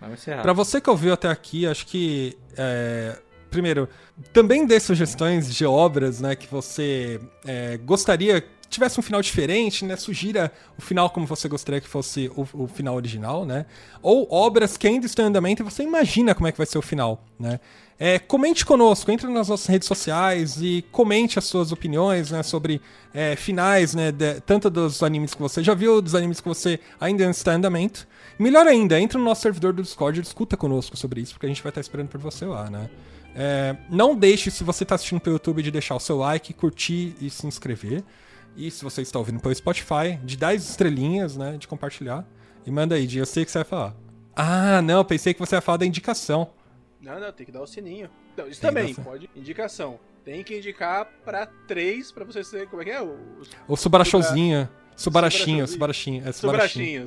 Vamos encerrar. Pra você que ouviu até aqui, acho que. é, primeiro, também dê sugestões de obras, né, que você é, gostaria que tivesse um final diferente, né? Sugira o final como você gostaria que fosse o, o final original, né? Ou obras que ainda estão em andamento e você imagina como é que vai ser o final, né? É, comente conosco, entre nas nossas redes sociais e comente as suas opiniões né, sobre é, finais, né, de- tanto dos animes que você já viu, dos animes que você ainda está em andamento. Melhor ainda, entre no nosso servidor do Discord e discuta conosco sobre isso, porque a gente vai estar esperando por você lá, né? É, não deixe, se você está assistindo pelo YouTube, de deixar o seu like, curtir e se inscrever. E se você está ouvindo pelo Spotify, de dar as estrelinhas, né, de compartilhar. E manda aí, eu sei o que você vai falar. Ah, não, pensei que você ia falar da indicação. Não, não, tem que dar o sininho. Não, isso Tem também, o pode. Indicação. Tem que indicar pra três, pra você ser. Como é que é? Ou Subarachãozinha. Subarachinho, Subarachãozinho. Subarachinho. É Subarachinho.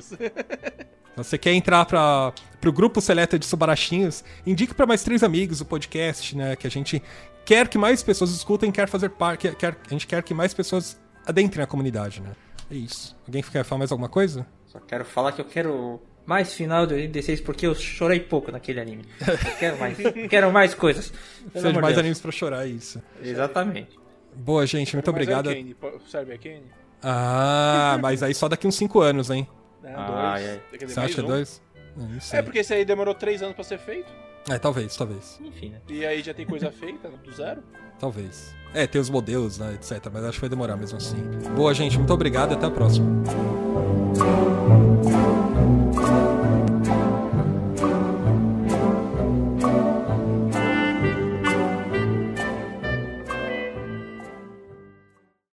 Você quer entrar para pro grupo seleto de Subarachinhos? Indique para mais três amigos o podcast, né? Que a gente quer que mais pessoas escutem, quer fazer parte, quer, a gente quer que mais pessoas adentrem a comunidade, né? É isso. Alguém quer falar mais alguma coisa? Só quero falar que eu quero mais final de 86 porque eu chorei pouco naquele anime. Eu quero mais, quero mais coisas. Precisa de mais de Deus. animes pra chorar, é isso. Exatamente. Boa, gente, muito Mas é obrigado. Arcane, Serve Arcane? Ah, mas aí só daqui uns cinco anos, hein? Não, Ai, dois. ai. Quer dizer, Você acha um. dois? Não, não sei. É porque esse aí demorou três anos pra ser feito. É, talvez, talvez. Enfim, né? E aí já tem coisa feita do zero. Talvez. É, tem os modelos, né, etc. Mas acho que vai demorar mesmo assim. Boa, gente, muito obrigado e até a próxima.